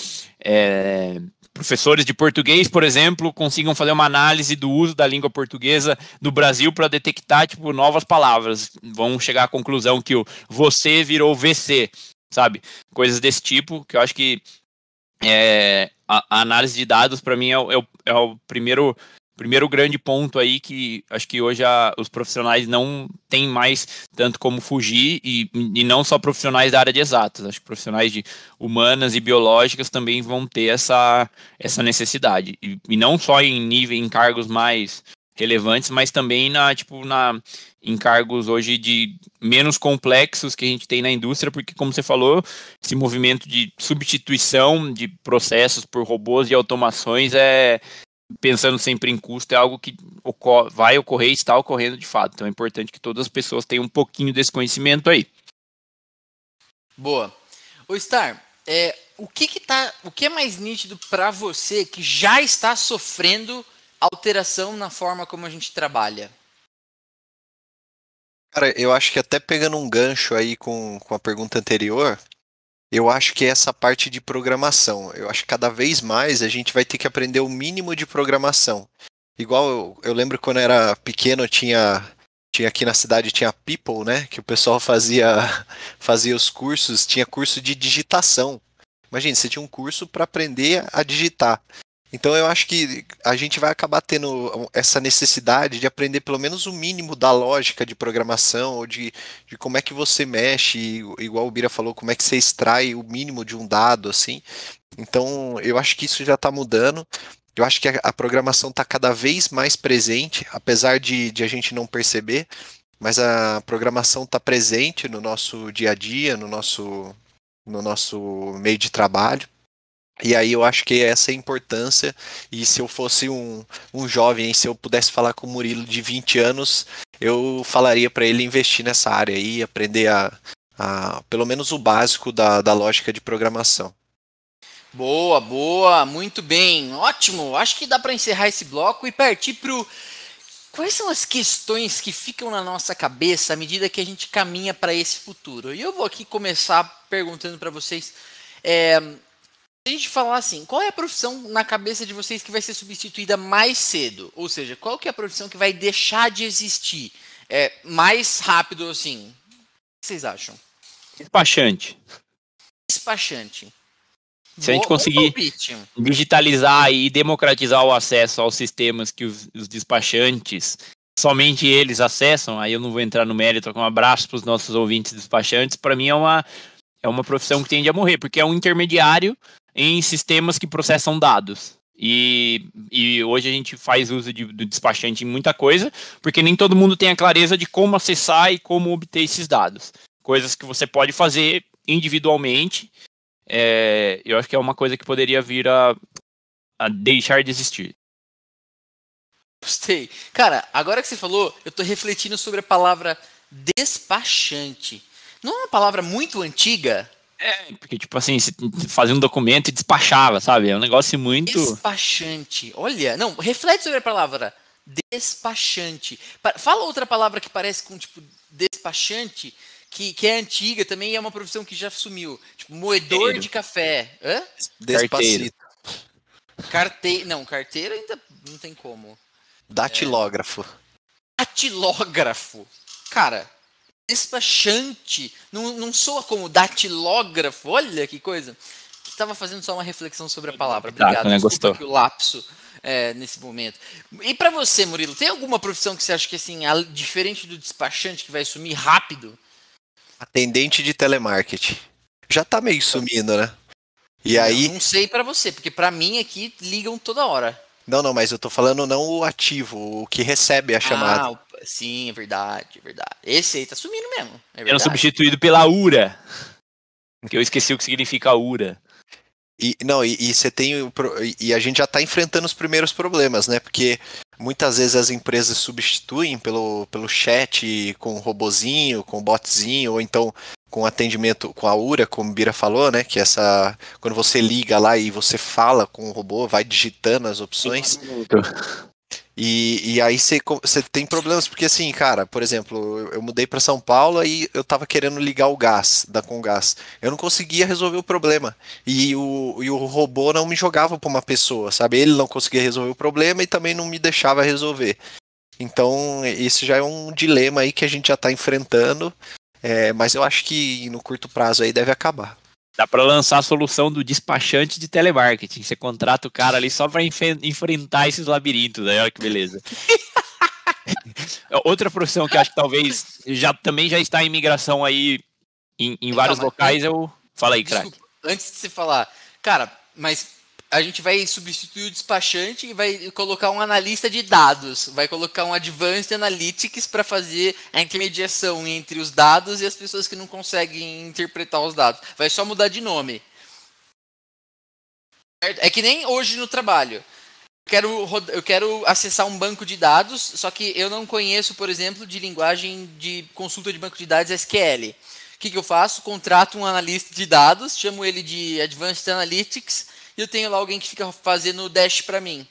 é, professores de português, por exemplo, consigam fazer uma análise do uso da língua portuguesa no Brasil para detectar tipo novas palavras. Vão chegar à conclusão que o você virou VC, sabe? Coisas desse tipo que eu acho que é, a, a análise de dados para mim é é, o, é o primeiro primeiro grande ponto aí que acho que hoje a, os profissionais não têm mais tanto como fugir e, e não só profissionais da área de exatas, acho que profissionais de humanas e biológicas também vão ter essa, essa necessidade. E, e não só em nível em cargos mais relevantes, mas também na tipo na em cargos hoje de menos complexos que a gente tem na indústria, porque como você falou, esse movimento de substituição de processos por robôs e automações é pensando sempre em custo, é algo que ocorre, vai ocorrer e está ocorrendo de fato. Então é importante que todas as pessoas tenham um pouquinho desse conhecimento aí. Boa. O Star, é, o que que tá, o que é mais nítido para você que já está sofrendo alteração na forma como a gente trabalha? Cara, eu acho que até pegando um gancho aí com, com a pergunta anterior, eu acho que é essa parte de programação. Eu acho que cada vez mais a gente vai ter que aprender o mínimo de programação. Igual eu, eu lembro quando eu era pequeno, tinha tinha aqui na cidade tinha People, né, que o pessoal fazia fazia os cursos, tinha curso de digitação. Imagina, você tinha um curso para aprender a digitar. Então eu acho que a gente vai acabar tendo essa necessidade de aprender pelo menos o mínimo da lógica de programação, ou de, de como é que você mexe, igual o Bira falou, como é que você extrai o mínimo de um dado, assim. Então eu acho que isso já está mudando. Eu acho que a, a programação está cada vez mais presente, apesar de, de a gente não perceber, mas a programação está presente no nosso dia a dia, no nosso, no nosso meio de trabalho. E aí eu acho que essa é a importância. E se eu fosse um, um jovem, se eu pudesse falar com o Murilo de 20 anos, eu falaria para ele investir nessa área aí, aprender a, a, pelo menos o básico da, da lógica de programação. Boa, boa, muito bem, ótimo. Acho que dá para encerrar esse bloco e partir para quais são as questões que ficam na nossa cabeça à medida que a gente caminha para esse futuro? E eu vou aqui começar perguntando para vocês. É, a gente falar assim, qual é a profissão na cabeça de vocês que vai ser substituída mais cedo? Ou seja, qual que é a profissão que vai deixar de existir é, mais rápido assim? O que vocês acham? Despachante. Despachante. Se a gente conseguir digitalizar e democratizar o acesso aos sistemas que os, os despachantes, somente eles acessam, aí eu não vou entrar no mérito, um abraço para os nossos ouvintes despachantes, para mim é uma, é uma profissão que tende a morrer, porque é um intermediário em sistemas que processam dados. E, e hoje a gente faz uso de, do despachante em muita coisa, porque nem todo mundo tem a clareza de como acessar e como obter esses dados. Coisas que você pode fazer individualmente é, eu acho que é uma coisa que poderia vir a, a deixar de existir. Gostei. Cara, agora que você falou, eu tô refletindo sobre a palavra despachante. Não é uma palavra muito antiga? É, porque, tipo assim, você fazia um documento e despachava, sabe? É um negócio muito. Despachante. Olha, não, reflete sobre a palavra despachante. Fala outra palavra que parece com, tipo, despachante que, que é antiga também e é uma profissão que já sumiu. Tipo, moedor Carteiro. de café. Hã? Despacito. Carteiro. Não, carteiro ainda não tem como. Datilógrafo. É... Datilógrafo. Cara, despachante. Não, não soa como datilógrafo. Olha que coisa. Estava fazendo só uma reflexão sobre a palavra. Tá, Obrigado. Tá, né, gostou. o lapso é, nesse momento. E para você, Murilo, tem alguma profissão que você acha que assim, diferente do despachante que vai sumir rápido? Atendente de telemarketing. Já tá meio sumindo, né? E aí. Não sei para você, porque para mim aqui ligam toda hora. Não, não, mas eu tô falando não o ativo, o que recebe a chamada. Ah, sim, é verdade, é verdade. Esse aí tá sumindo mesmo. É Era substituído pela URA. Que eu esqueci o que significa URA. E, não, e, e você tem. E a gente já está enfrentando os primeiros problemas, né? Porque muitas vezes as empresas substituem pelo, pelo chat com robozinho, com botzinho, ou então com atendimento com a URA, como o Bira falou, né? Que essa. Quando você liga lá e você fala com o robô, vai digitando as opções. E, e aí você tem problemas, porque assim, cara, por exemplo, eu, eu mudei para São Paulo e eu tava querendo ligar o gás da Congás. Eu não conseguia resolver o problema. E o, e o robô não me jogava para uma pessoa, sabe? Ele não conseguia resolver o problema e também não me deixava resolver. Então, esse já é um dilema aí que a gente já está enfrentando. É, mas eu acho que no curto prazo aí deve acabar. Dá para lançar a solução do despachante de telemarketing. Você contrata o cara ali só para enfrentar esses labirintos. Aí, olha que beleza. Outra profissão que acho que talvez já também já está em migração aí em, em vários locais, eu. Fala aí, craque. Antes de você falar, cara, mas a gente vai substituir o despachante e vai colocar um analista de dados, vai colocar um Advanced Analytics para fazer a intermediação entre os dados e as pessoas que não conseguem interpretar os dados. Vai só mudar de nome. É que nem hoje no trabalho. Eu quero, eu quero acessar um banco de dados, só que eu não conheço, por exemplo, de linguagem de consulta de banco de dados SQL. O que, que eu faço? Contrato um analista de dados, chamo ele de Advanced Analytics e eu tenho lá alguém que fica fazendo o dash para mim.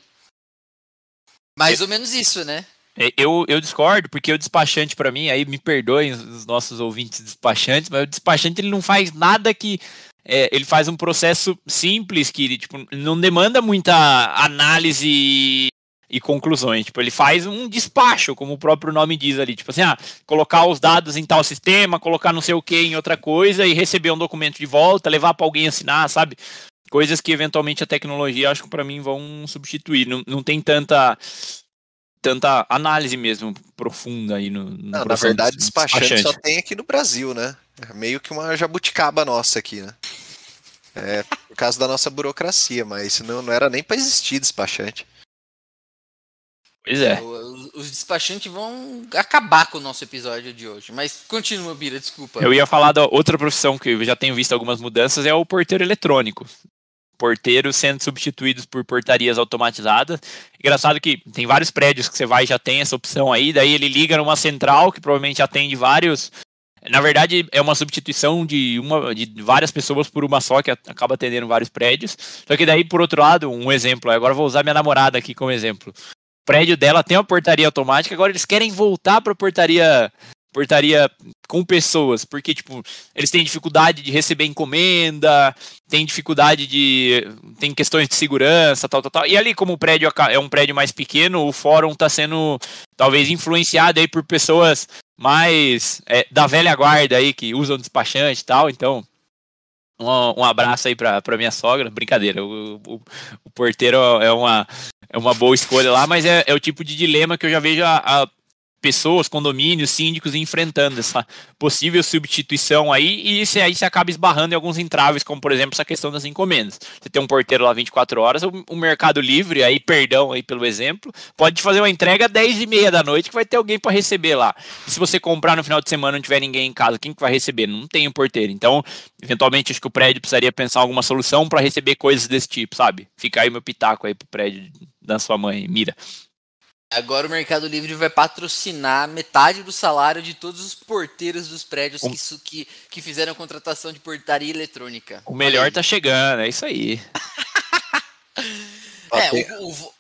Mais ou menos isso, né? É, eu, eu discordo, porque o despachante, para mim, aí me perdoem os nossos ouvintes despachantes, mas o despachante ele não faz nada que. É, ele faz um processo simples que tipo, não demanda muita análise e, e conclusões. Tipo, ele faz um despacho, como o próprio nome diz ali. Tipo assim, ah, colocar os dados em tal sistema, colocar não sei o que em outra coisa e receber um documento de volta, levar para alguém assinar, sabe? Coisas que eventualmente a tecnologia, acho que para mim vão substituir. Não, não tem tanta tanta análise mesmo profunda aí no, no não, na verdade despachante, despachante, só tem aqui no Brasil, né? É meio que uma jabuticaba nossa aqui, né? É por causa da nossa burocracia, mas não, não era nem para existir despachante. Pois é. Os despachantes vão acabar com o nosso episódio de hoje. Mas continua, Bira, desculpa. Eu ia falar da outra profissão que eu já tenho visto algumas mudanças, é o porteiro eletrônico porteiros sendo substituídos por portarias automatizadas. Engraçado que tem vários prédios que você vai e já tem essa opção aí, daí ele liga numa central que provavelmente atende vários na verdade, é uma substituição de, uma, de várias pessoas por uma só, que acaba atendendo vários prédios. Só que daí, por outro lado, um exemplo, agora vou usar minha namorada aqui como exemplo. O prédio dela tem uma portaria automática, agora eles querem voltar para a portaria portaria com pessoas, porque, tipo, eles têm dificuldade de receber encomenda, tem dificuldade de. tem questões de segurança, tal, tal, tal. E ali, como o prédio é um prédio mais pequeno, o fórum está sendo talvez influenciado aí por pessoas mais é, da velha guarda aí, que usam despachante e tal, então. Um, um abraço aí para minha sogra. Brincadeira, o, o, o, porteiro é uma, é uma boa escolha lá, mas é, é o tipo de dilema que eu já vejo a, a pessoas, condomínios, síndicos enfrentando essa possível substituição aí, e isso aí se acaba esbarrando em alguns entraves, como por exemplo essa questão das encomendas. Você tem um porteiro lá 24 horas, o, Mercado Livre, aí, perdão aí pelo exemplo, pode fazer uma entrega às 10 e meia da noite que vai ter alguém para receber lá. E se você comprar no final de semana não tiver ninguém em casa, quem que vai receber? Não tem um porteiro. Então, eventualmente, acho que o prédio precisaria pensar alguma solução para receber coisas desse tipo, sabe? Fica aí meu pitaco aí pro prédio da sua mãe, mira. Agora o Mercado Livre vai patrocinar metade do salário de todos os porteiros dos prédios um... que, que, que, fizeram a contratação de portaria eletrônica. O melhor tá chegando, é isso aí. é, o, o,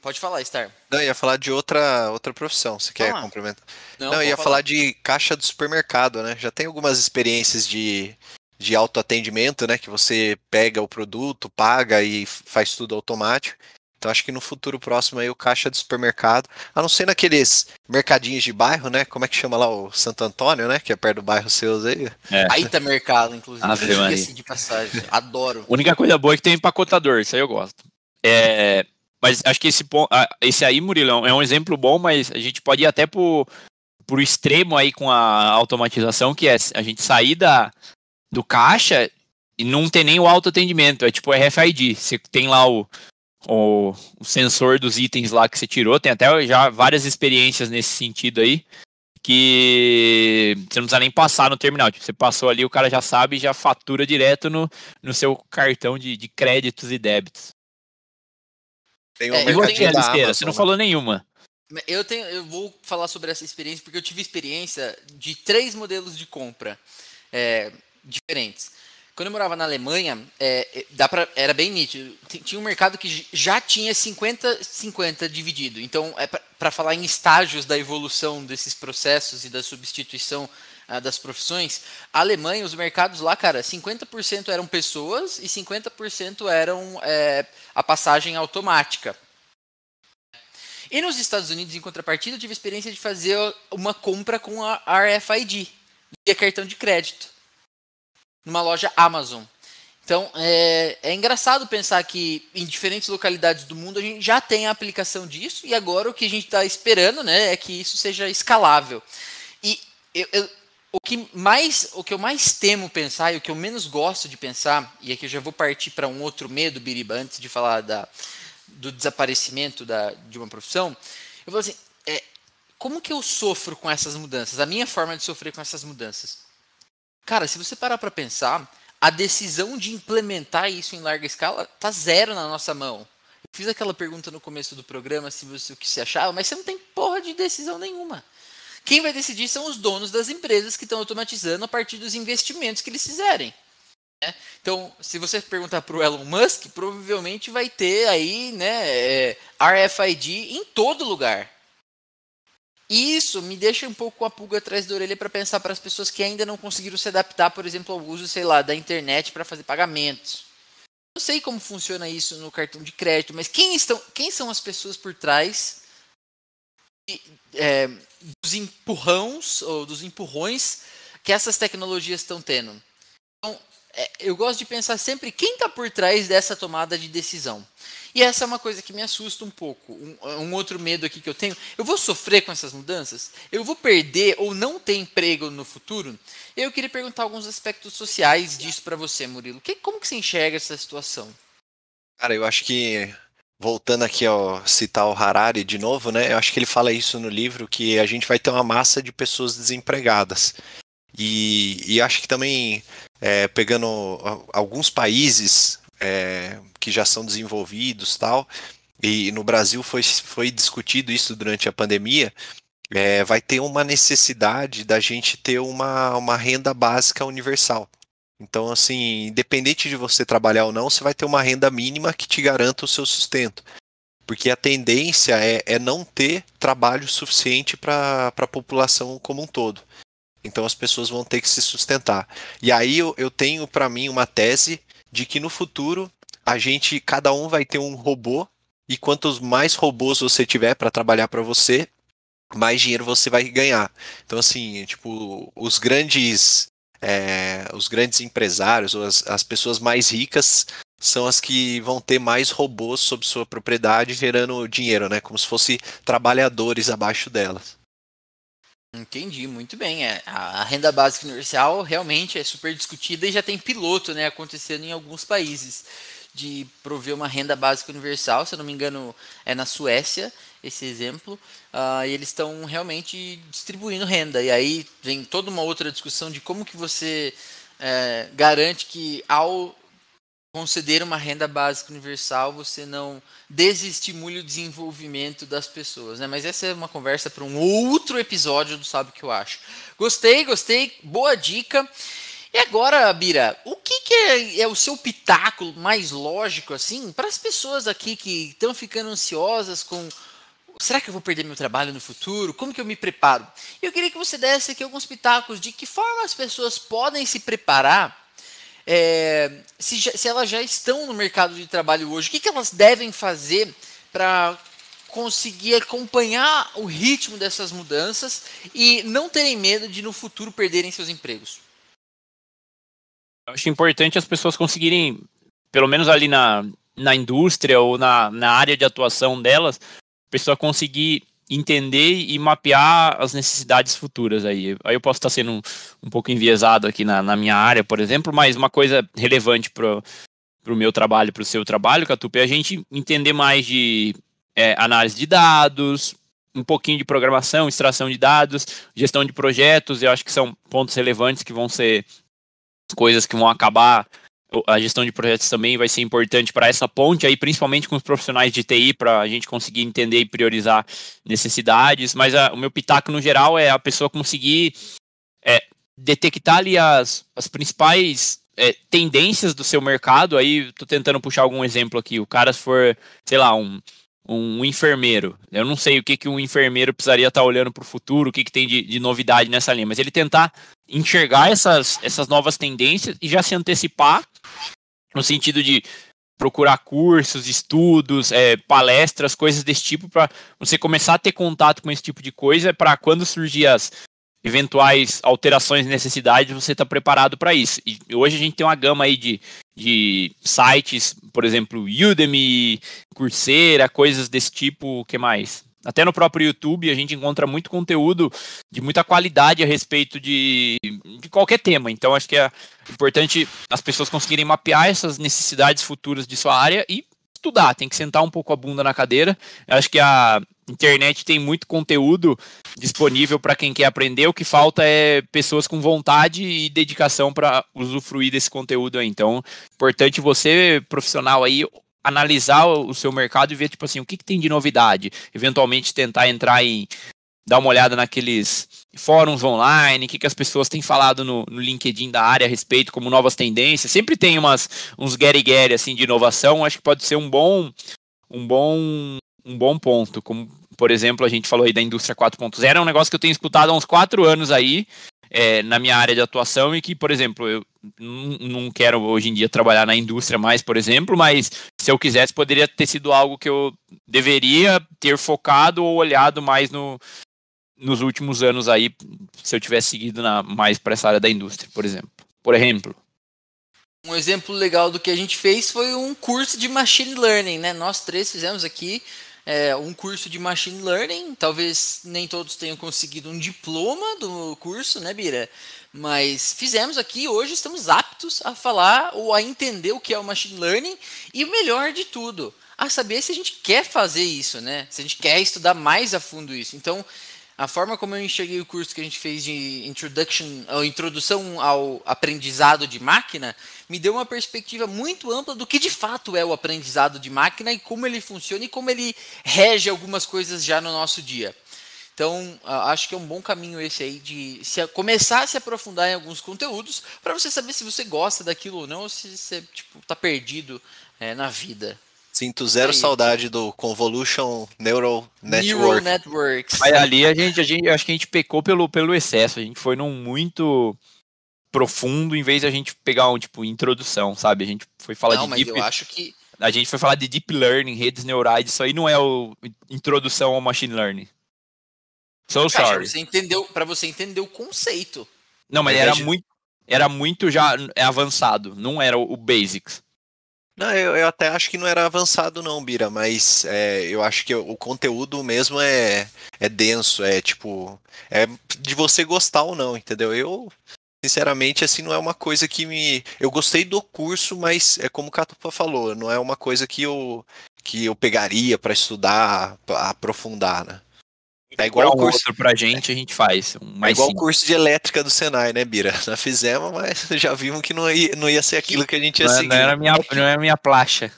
pode falar, Star. Não, ia falar de outra, outra profissão, você quer ah. complementar? Não, Não ia falar. falar de caixa do supermercado, né? Já tem algumas experiências de, de autoatendimento, né? Que você pega o produto, paga e faz tudo automático. Então acho que no futuro próximo aí o caixa do supermercado, a não ser naqueles mercadinhos de bairro, né? Como é que chama lá o Santo Antônio, né? Que é perto do bairro seus aí. É. Aí tá mercado, inclusive. Ave assim de passagem. Adoro. A única coisa boa é que tem empacotador, isso aí eu gosto. É, mas acho que esse, esse aí, Murilão, é um exemplo bom, mas a gente pode ir até pro, pro extremo aí com a automatização, que é a gente sair da, do caixa e não ter nem o autoatendimento. É tipo RFID. Você tem lá o, o, o, sensor dos itens lá que você tirou. Tem até já várias experiências nesse sentido aí. Que você não precisa nem passar no terminal. Tipo, você passou ali, o cara já sabe e já fatura direto no, no seu cartão de, de créditos e débitos. Tem é, eu tenho esteira, você não falou nenhuma. Eu, tenho, eu vou falar sobre essa experiência porque eu tive experiência de três modelos de compra é, diferentes. Quando eu morava na Alemanha, é, é dá pra, era bem nítido. Tinha um mercado que já tinha 50-50 dividido. Então, é para falar em estágios da evolução desses processos e da substituição ah, das profissões, a Alemanha, os mercados lá, cara, 50% eram pessoas e 50% eram é, a passagem automática. E nos Estados Unidos, em contrapartida, eu tive a experiência de fazer uma compra com a RFID, via cartão de crédito numa loja Amazon. Então é, é engraçado pensar que em diferentes localidades do mundo a gente já tem a aplicação disso e agora o que a gente está esperando né, é que isso seja escalável. E eu, eu, o, que mais, o que eu mais temo pensar e o que eu menos gosto de pensar, e aqui eu já vou partir para um outro medo, Biriba, antes de falar da, do desaparecimento da, de uma profissão, eu vou assim, é, como que eu sofro com essas mudanças? A minha forma de sofrer com essas mudanças. Cara, se você parar para pensar, a decisão de implementar isso em larga escala tá zero na nossa mão. Eu fiz aquela pergunta no começo do programa se você o que se achava, mas você não tem porra de decisão nenhuma. Quem vai decidir são os donos das empresas que estão automatizando a partir dos investimentos que eles fizerem. Né? Então, se você perguntar para o Elon Musk, provavelmente vai ter aí né, é, RFID em todo lugar. E isso me deixa um pouco com a pulga atrás da orelha para pensar para as pessoas que ainda não conseguiram se adaptar, por exemplo, ao uso, sei lá, da internet para fazer pagamentos. Não sei como funciona isso no cartão de crédito, mas quem, estão, quem são as pessoas por trás é, dos empurrões ou dos empurrões que essas tecnologias estão tendo? Então, é, eu gosto de pensar sempre quem está por trás dessa tomada de decisão. E essa é uma coisa que me assusta um pouco. Um, um, outro medo aqui que eu tenho. Eu vou sofrer com essas mudanças? Eu vou perder ou não ter emprego no futuro? Eu queria perguntar alguns aspectos sociais disso para você, Murilo. Que, como que você enxerga essa situação? Cara, eu acho que voltando aqui ao citar o Harari de novo, né? Eu acho que ele fala isso no livro que a gente vai ter uma massa de pessoas desempregadas. E, e acho que também é, pegando alguns países é, que já são desenvolvidos tal. E no Brasil foi, foi discutido isso durante a pandemia. é, vai ter uma necessidade da gente ter uma, uma renda básica universal. Então, assim, independente de você trabalhar ou não, você vai ter uma renda mínima que te garanta o seu sustento. Porque a tendência é, é não ter trabalho suficiente para a população como um todo. Então as pessoas vão ter que se sustentar. E aí eu, eu tenho para mim uma tese de que no futuro a gente, cada um vai ter um robô, e quantos mais robôs você tiver para trabalhar para você, mais dinheiro você vai ganhar. Então, assim, tipo, os grandes é, os grandes empresários, ou as, as pessoas mais ricas, são as que vão ter mais robôs sob sua propriedade gerando dinheiro, né? Como se fossem trabalhadores abaixo delas. Entendi, muito bem. É, a renda básica universal realmente é super discutida e já tem piloto né, acontecendo em alguns países de prover uma renda básica universal. Se eu não me engano, é na Suécia esse exemplo. Uh, e eles estão realmente distribuindo renda. E aí vem toda uma outra discussão de como que você é, garante que ao conceder uma renda básica universal você não desestimule o desenvolvimento das pessoas, né? Mas essa é uma conversa para um outro episódio do Sabe o que eu acho. Gostei, gostei, boa dica. E agora, Bira, o que, que é, é, o seu pitáculo mais lógico assim para as pessoas aqui que estão ficando ansiosas com será que eu vou perder meu trabalho no futuro? Como que eu me preparo? Eu queria que você desse aqui alguns pitacos de que forma as pessoas podem se preparar é, se, se, elas já estão no mercado de trabalho hoje, o que, que elas devem fazer para conseguir acompanhar o ritmo dessas mudanças e não terem medo de no futuro perderem seus empregos? Eu acho importante as pessoas conseguirem, pelo menos ali na, na indústria ou na, na área de atuação delas, a pessoa conseguir entender e mapear as necessidades futuras aí. Aí eu posso estar sendo um, um pouco enviesado aqui na, na, minha área, por exemplo, mas uma coisa relevante para o meu trabalho, para o seu trabalho, Catupe, é a gente entender mais de é, análise de dados, um pouquinho de programação, extração de dados, gestão de projetos, eu acho que são pontos relevantes que vão ser coisas que vão acabar a gestão de projetos também vai ser importante para essa ponte aí, principalmente com os profissionais de TI, para a gente conseguir entender e priorizar necessidades. Mas a, o meu pitaco no geral é a pessoa conseguir é, detectar ali as, as principais é, tendências do seu mercado. Aí estou tentando puxar algum exemplo aqui. O cara, se for, sei lá, um um enfermeiro. Eu não sei o que, que um enfermeiro precisaria estar olhando para o futuro, o que, que tem de, de, novidade nessa linha, mas ele tentar enxergar essas, essas novas tendências e já se antecipar no sentido de procurar cursos, estudos, é, palestras, coisas desse tipo, para você começar a ter contato com esse tipo de coisa, para quando surgir as eventuais alterações e necessidades, você está preparado para isso. E hoje a gente tem uma gama aí de de sites, por exemplo, Udemy, Coursera, coisas desse tipo, o que mais? Até no próprio YouTube a gente encontra muito conteúdo de muita qualidade a respeito de, de qualquer tema. Então acho que é importante as pessoas conseguirem mapear essas necessidades futuras de sua área e estudar, tem que sentar um pouco a bunda na cadeira. Acho que a internet tem muito conteúdo disponível para quem quer aprender. O que falta é pessoas com vontade e dedicação para usufruir desse conteúdo aí. Então, importante você, profissional aí, analisar o seu mercado e ver, tipo assim, o que, que tem de novidade. Eventualmente tentar entrar em dar uma olhada naqueles fóruns online, o que, que as pessoas têm falado no, no LinkedIn da área a respeito, como novas tendências. Sempre tem umas, uns get assim de inovação, acho que pode ser um bom, um bom, um bom ponto. Como, por exemplo, a gente falou aí da indústria 4.0, é um negócio que eu tenho escutado há uns quatro anos aí, é, na minha área de atuação e que, por exemplo, eu não quero hoje em dia trabalhar na indústria mais, por exemplo, mas se eu quisesse, poderia ter sido algo que eu deveria ter focado ou olhado mais no, nos últimos anos aí, se eu tivesse seguido na, mais para essa área da indústria, por exemplo. Por exemplo. Um exemplo legal do que a gente fez foi um curso de machine learning, né? Nós três fizemos aqui é, um curso de machine learning. Talvez nem todos tenham conseguido um diploma do curso, né, Bira? Mas fizemos aqui, hoje estamos aptos a falar ou a entender o que é o machine learning e o melhor de tudo, a saber se a gente quer fazer isso, né? Se a gente quer estudar mais a fundo isso. Então, a forma como eu enxerguei o curso que a gente fez de introduction, ou introdução ao aprendizado de máquina, me deu uma perspectiva muito ampla do que de fato é o aprendizado de máquina e como ele funciona e como ele rege algumas coisas já no nosso dia. Então, acho que é um bom caminho esse aí de se, começar a se aprofundar em alguns conteúdos para você saber se você gosta daquilo ou não, ou se você tipo, tá perdido é, na vida. Sinto zero aí. saudade do Convolution Neural Network. Neural Networks. Mas ali a gente, a gente, acho que a gente pecou pelo, pelo excesso. A gente foi num muito profundo em vez de a gente pegar um tipo introdução, sabe? A gente foi falar não, de mas deep, eu acho que a gente foi falar de deep learning, redes neurais. Isso aí não é o introdução ao machine learning. So Cara, sorry. Você entendeu, para você entender o conceito. Não, mas era muito, era muito já é avançado, não era o, o basics. Não, eu, eu, até acho que não era avançado não, Bira, mas é, eu acho que o conteúdo mesmo é, é denso, é tipo, é de você gostar ou não, entendeu? Eu, sinceramente, assim, não é uma coisa que me... Eu gostei do curso, mas é como o Catupa falou, não é uma coisa que eu, que eu pegaria para estudar, pra aprofundar, né? É igual o curso outro pra gente, a gente faz. Um é igual o curso de elétrica do Senai, né, Bira? Nós fizemos, mas já vimos que não ia, não ia ser aquilo que a gente ia não, seguir. Não era minha, não era minha placha.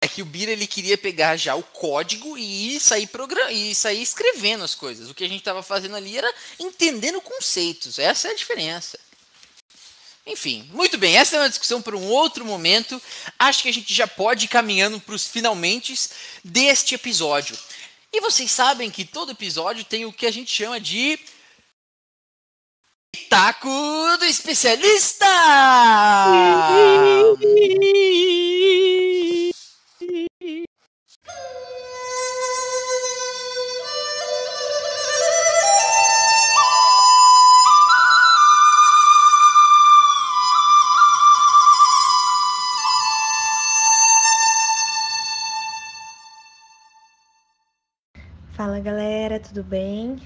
É que o Bira ele queria pegar já o código e sair program... e sair escrevendo as coisas. O que a gente estava fazendo ali era entendendo conceitos. Essa é a diferença. Enfim, muito bem. Essa é uma discussão para um outro momento. Acho que a gente já pode ir caminhando para os finalmente deste episódio. E vocês sabem que todo episódio tem o que a gente chama de Taco do Especialista! Fala galera, tudo bem?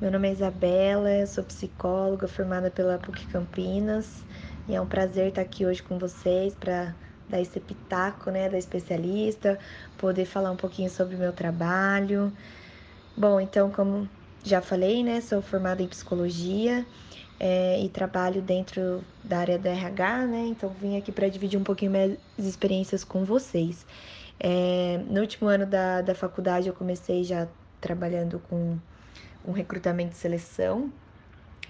Meu nome é Isabela, sou psicóloga formada pela PUC Campinas e é um prazer estar aqui hoje com vocês para dar esse pitaco né, da especialista, poder falar um pouquinho sobre o meu trabalho. Bom, então, como já falei, né, sou formada em psicologia é, e trabalho dentro da área da RH, né, então vim aqui para dividir um pouquinho minhas experiências com vocês. É, no último ano da, da faculdade, eu comecei já trabalhando com um recrutamento e seleção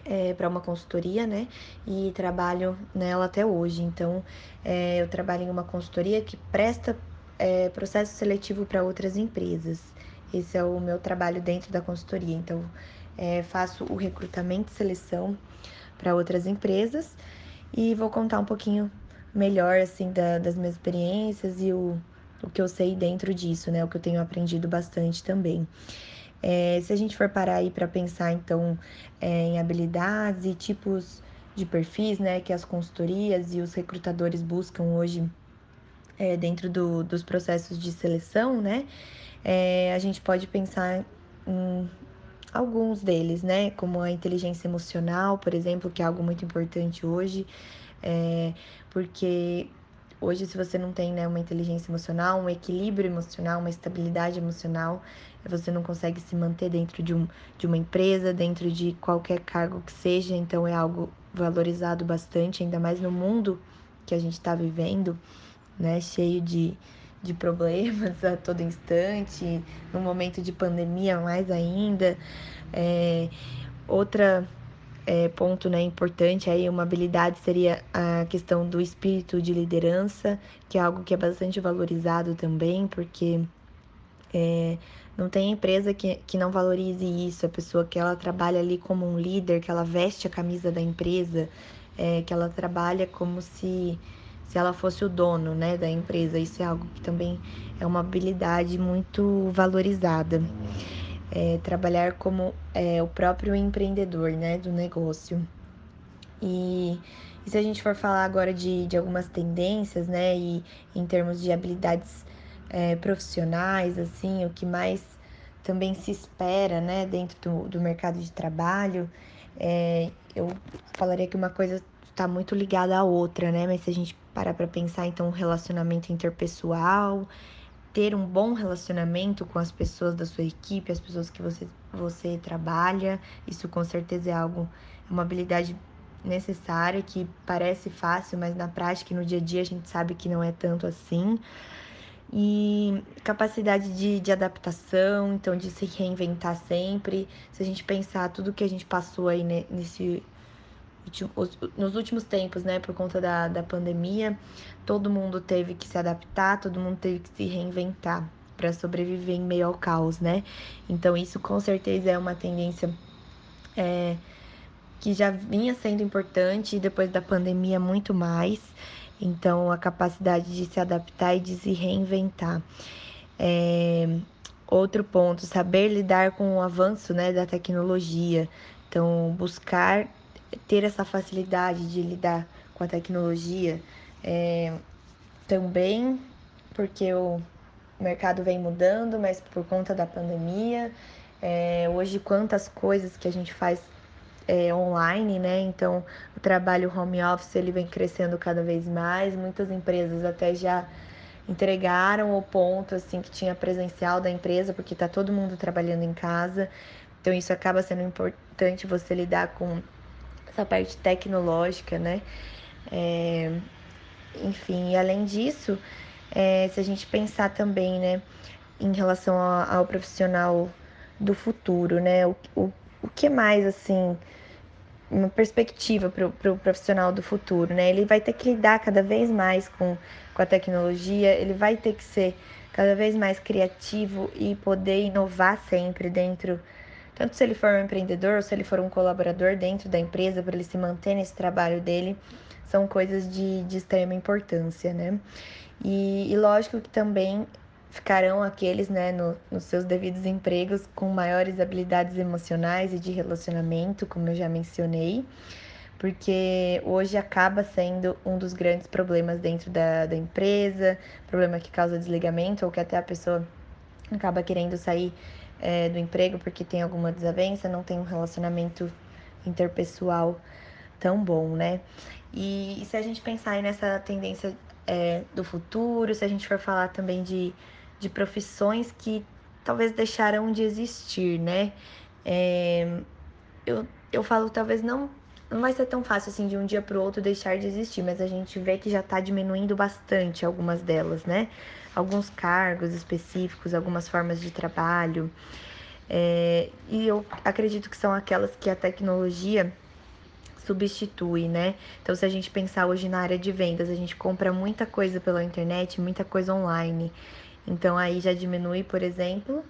é, para uma consultoria, né? E trabalho nela até hoje. Então, é, eu trabalho em uma consultoria que presta é, processo seletivo para outras empresas. Esse é o meu trabalho dentro da consultoria. Então, é, faço o recrutamento e seleção para outras empresas e vou contar um pouquinho melhor assim da, das minhas experiências e o, o que eu sei dentro disso, né? O que eu tenho aprendido bastante também. É, se a gente for parar aí para pensar, então, é, em habilidades e tipos de perfis, né, que as consultorias e os recrutadores buscam hoje é, dentro do, dos processos de seleção, né, é, a gente pode pensar em alguns deles, né, como a inteligência emocional, por exemplo, que é algo muito importante hoje, é, porque Hoje, se você não tem né, uma inteligência emocional, um equilíbrio emocional, uma estabilidade emocional, você não consegue se manter dentro de, um, de uma empresa, dentro de qualquer cargo que seja. Então, é algo valorizado bastante, ainda mais no mundo que a gente está vivendo, né, cheio de, de problemas a todo instante, no momento de pandemia mais ainda. É, outra é, ponto né, importante aí, uma habilidade seria a questão do espírito de liderança, que é algo que é bastante valorizado também, porque é, não tem empresa que, que não valorize isso, a pessoa que ela trabalha ali como um líder, que ela veste a camisa da empresa, é, que ela trabalha como se, se ela fosse o dono né, da empresa. Isso é algo que também é uma habilidade muito valorizada é, trabalhar como é, o próprio empreendedor né, do negócio. E, e, se a gente for falar agora de, de algumas tendências, né, e em termos de habilidades é, profissionais, assim, o que mais também se espera, né, dentro do, do mercado de trabalho, é, eu falaria que uma coisa está muito ligada à outra, né, mas se a gente parar para pensar, então, o relacionamento interpessoal, ter um bom relacionamento com as pessoas da sua equipe, as pessoas que você, você trabalha. Isso com certeza é algo, é uma habilidade necessária que parece fácil, mas na prática e no dia a dia a gente sabe que não é tanto assim. e capacidade de, de adaptação, então de se reinventar sempre. Se a gente pensar tudo que a gente passou aí nesse nos últimos tempos, né, por conta da, da pandemia, todo mundo teve que se adaptar, todo mundo teve que se reinventar para sobreviver em meio ao caos, né? Então isso com certeza é uma tendência é, que já vinha sendo importante e depois da pandemia muito mais. Então, a capacidade de se adaptar e de se reinventar. É, outro ponto, saber lidar com o avanço né, da tecnologia. Então, buscar ter essa facilidade de lidar com a tecnologia. É, também porque o mercado vem mudando, mas por conta da pandemia. É, hoje, quantas coisas que a gente faz é, online, né? Então, o trabalho home office ele vem crescendo cada vez mais. Muitas empresas até já entregaram o ponto assim que tinha presencial da empresa, porque está todo mundo trabalhando em casa. Então, isso acaba sendo importante você lidar com essa parte tecnológica, né? É, enfim, além disso, é, se a gente pensar também, né, em relação ao, ao profissional do futuro, né? O, o, o que mais, assim, uma perspectiva para o pro profissional do futuro, né? Ele vai ter que lidar cada vez mais com, com a tecnologia, ele vai ter que ser cada vez mais criativo e poder inovar sempre dentro, tanto se ele for um empreendedor ou se ele for um colaborador dentro da empresa, para ele se manter nesse trabalho dele, são coisas de, de extrema importância, né? E, e lógico que também ficarão aqueles, né, no, nos seus devidos empregos com maiores habilidades emocionais e de relacionamento, como eu já mencionei, porque hoje acaba sendo um dos grandes problemas dentro da, da empresa, problema que causa desligamento ou que até a pessoa acaba querendo sair é, do emprego porque tem alguma desavença, não tem um relacionamento interpessoal tão bom, né? E, e se a gente pensar nessa tendência é, do futuro, se a gente for falar também de de profissões que talvez deixaram de existir, né? É, eu, eu falo, talvez não, não vai ser tão fácil assim de um dia para o outro deixar de existir, mas a gente vê que já está diminuindo bastante algumas delas, né? Alguns cargos específicos, algumas formas de trabalho. É, e eu acredito que são aquelas que a tecnologia substitui, né? Então, se a gente pensar hoje na área de vendas, a gente compra muita coisa pela internet, muita coisa online. Então aí já diminui, por exemplo,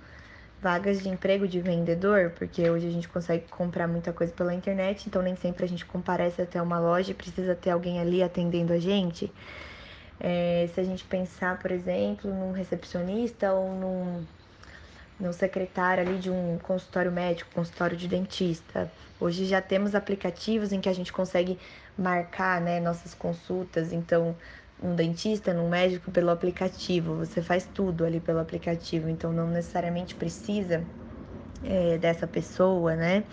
vagas de emprego de vendedor, porque hoje a gente consegue comprar muita coisa pela internet, então nem sempre a gente comparece até uma loja e precisa ter alguém ali atendendo a gente. É, se a gente pensar, por exemplo, num recepcionista ou num, num secretário ali de um consultório médico, consultório de dentista. Hoje já temos aplicativos em que a gente consegue marcar né, nossas consultas, então um dentista, num médico pelo aplicativo. Você faz tudo ali pelo aplicativo, então não necessariamente precisa é, dessa pessoa, né?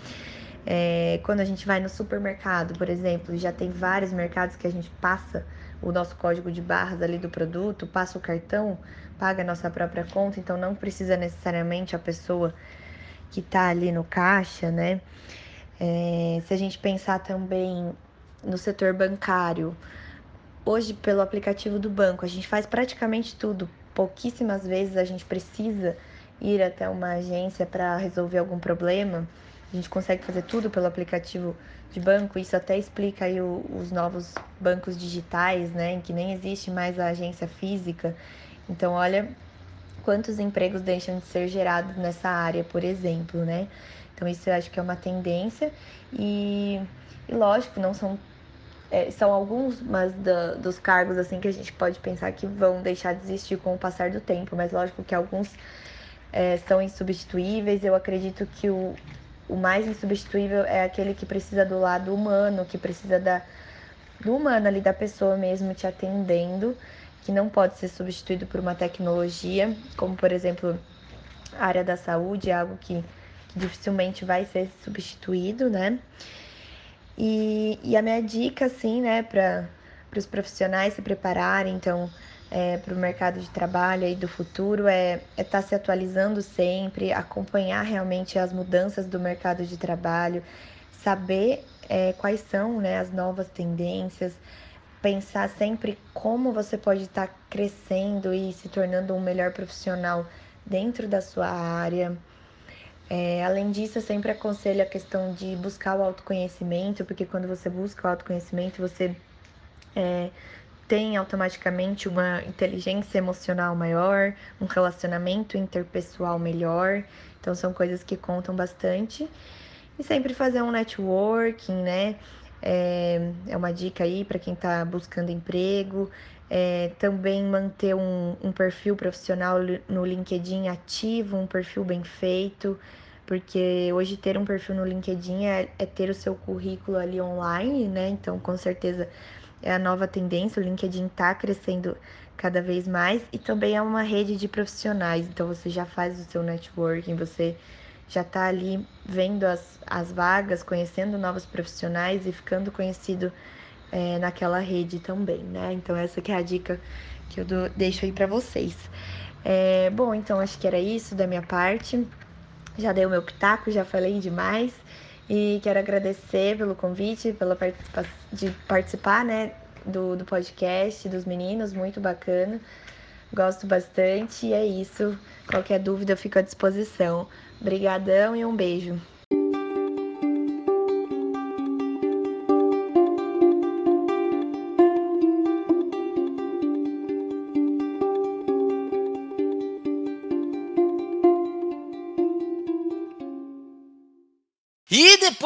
É, quando a gente vai no supermercado, por exemplo, já tem vários mercados que a gente passa o nosso código de barras ali do produto, passa o cartão, paga a nossa própria conta, então não precisa necessariamente a pessoa que está ali no caixa, né? É, se a gente pensar também no setor bancário, hoje pelo aplicativo do banco. A gente faz praticamente tudo. Pouquíssimas vezes a gente precisa ir até uma agência para resolver algum problema. A gente consegue fazer tudo pelo aplicativo de banco. Isso até explica aí o, os novos bancos digitais, né, em que nem existe mais a agência física. Então, olha quantos empregos deixam de ser gerados nessa área, por exemplo, né? Então, isso eu acho que é uma tendência e, e lógico, não são é, são alguns mas dos cargos assim que a gente pode pensar que vão deixar de existir com o passar do tempo, mas lógico que alguns é, são insubstituíveis. Eu acredito que o, o mais insubstituível é aquele que precisa do lado humano, que precisa da, do humano ali, da pessoa mesmo te atendendo, que não pode ser substituído por uma tecnologia, como por exemplo a área da saúde, é algo que, que dificilmente vai ser substituído, né? E, e a minha dica, assim, né, para os profissionais se prepararem, então, é, para o mercado de trabalho aí do futuro é estar é tá se atualizando sempre, acompanhar realmente as mudanças do mercado de trabalho, saber é, quais são né, as novas tendências, pensar sempre como você pode estar tá crescendo e se tornando um melhor profissional dentro da sua área. É, além disso, eu sempre aconselho a questão de buscar o autoconhecimento, porque quando você busca o autoconhecimento, você é, tem automaticamente uma inteligência emocional maior, um relacionamento interpessoal melhor. Então, são coisas que contam bastante. E sempre fazer um networking, né? É, é uma dica aí para quem está buscando emprego. É, também manter um, um perfil profissional no LinkedIn ativo, um perfil bem feito, porque hoje ter um perfil no LinkedIn é, é ter o seu currículo ali online, né? Então, com certeza é a nova tendência. O LinkedIn está crescendo cada vez mais e também é uma rede de profissionais. Então, você já faz o seu networking, você já está ali vendo as, as vagas, conhecendo novos profissionais e ficando conhecido é, naquela rede também, né? Então essa que é a dica que eu do, deixo aí para vocês. É, bom, então acho que era isso da minha parte. Já dei o meu pitaco, já falei demais e quero agradecer pelo convite, pela participa de participar, né, do, do podcast dos meninos, muito bacana. Gosto bastante e é isso. Qualquer dúvida eu fico à disposição. Obrigadão e um beijo.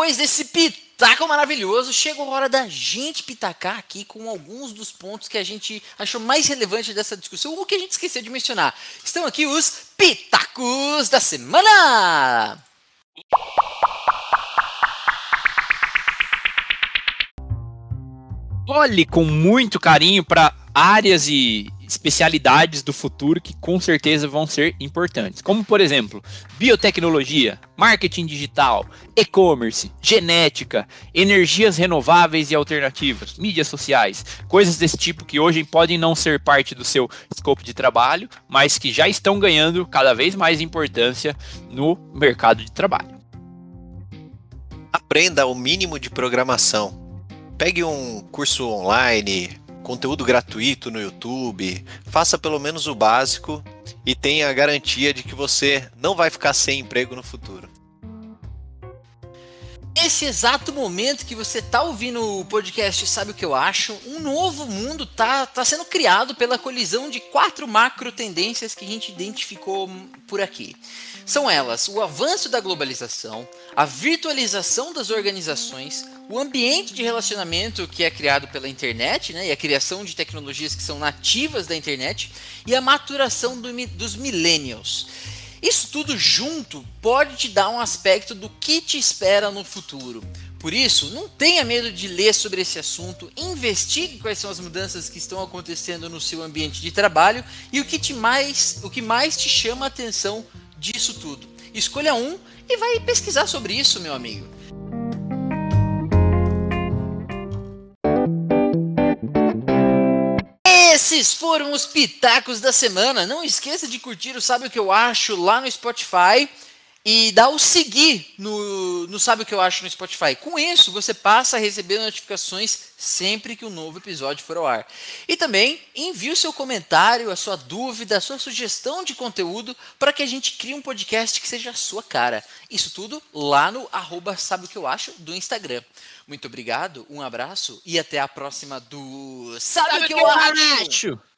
Depois desse pitaco maravilhoso, chegou a hora da gente pitacar aqui com alguns dos pontos que a gente achou mais relevante dessa discussão, ou que a gente esqueceu de mencionar. Estão aqui os pitacos da semana! Olhe com muito carinho para áreas e especialidades do futuro que com certeza vão ser importantes, como por exemplo, biotecnologia, marketing digital, e-commerce, genética, energias renováveis e alternativas, mídias sociais, coisas desse tipo que hoje podem não ser parte do seu escopo de trabalho, mas que já estão ganhando cada vez mais importância no mercado de trabalho. Aprenda o mínimo de programação. Pegue um curso online, conteúdo gratuito no YouTube, faça pelo menos o básico e tenha a garantia de que você não vai ficar sem emprego no futuro. Nesse exato momento que você está ouvindo o podcast Sabe o que eu acho? Um novo mundo está tá sendo criado pela colisão de quatro macro tendências que a gente identificou por aqui. São elas o avanço da globalização, a virtualização das organizações, o ambiente de relacionamento que é criado pela internet, né, e a criação de tecnologias que são nativas da internet, e a maturação do, dos millennials. Isso tudo junto pode te dar um aspecto do que te espera no futuro. Por isso, não tenha medo de ler sobre esse assunto, investigue quais são as mudanças que estão acontecendo no seu ambiente de trabalho e o que, te mais, o que mais te chama a atenção disso tudo. Escolha um e vai pesquisar sobre isso, meu amigo. Esses foram os pitacos da semana. Não esqueça de curtir o Sabe o que eu acho lá no Spotify e dá o seguir no, no Sabe o que eu acho no Spotify. Com isso, você passa a receber notificações sempre que um novo episódio for ao ar. E também envie o seu comentário, a sua dúvida, a sua sugestão de conteúdo para que a gente crie um podcast que seja a sua cara. Isso tudo lá no arroba Sabe o que eu acho do Instagram. Muito obrigado, um abraço e até a próxima do Sabe, Sabe o que, que eu, eu acho? acho?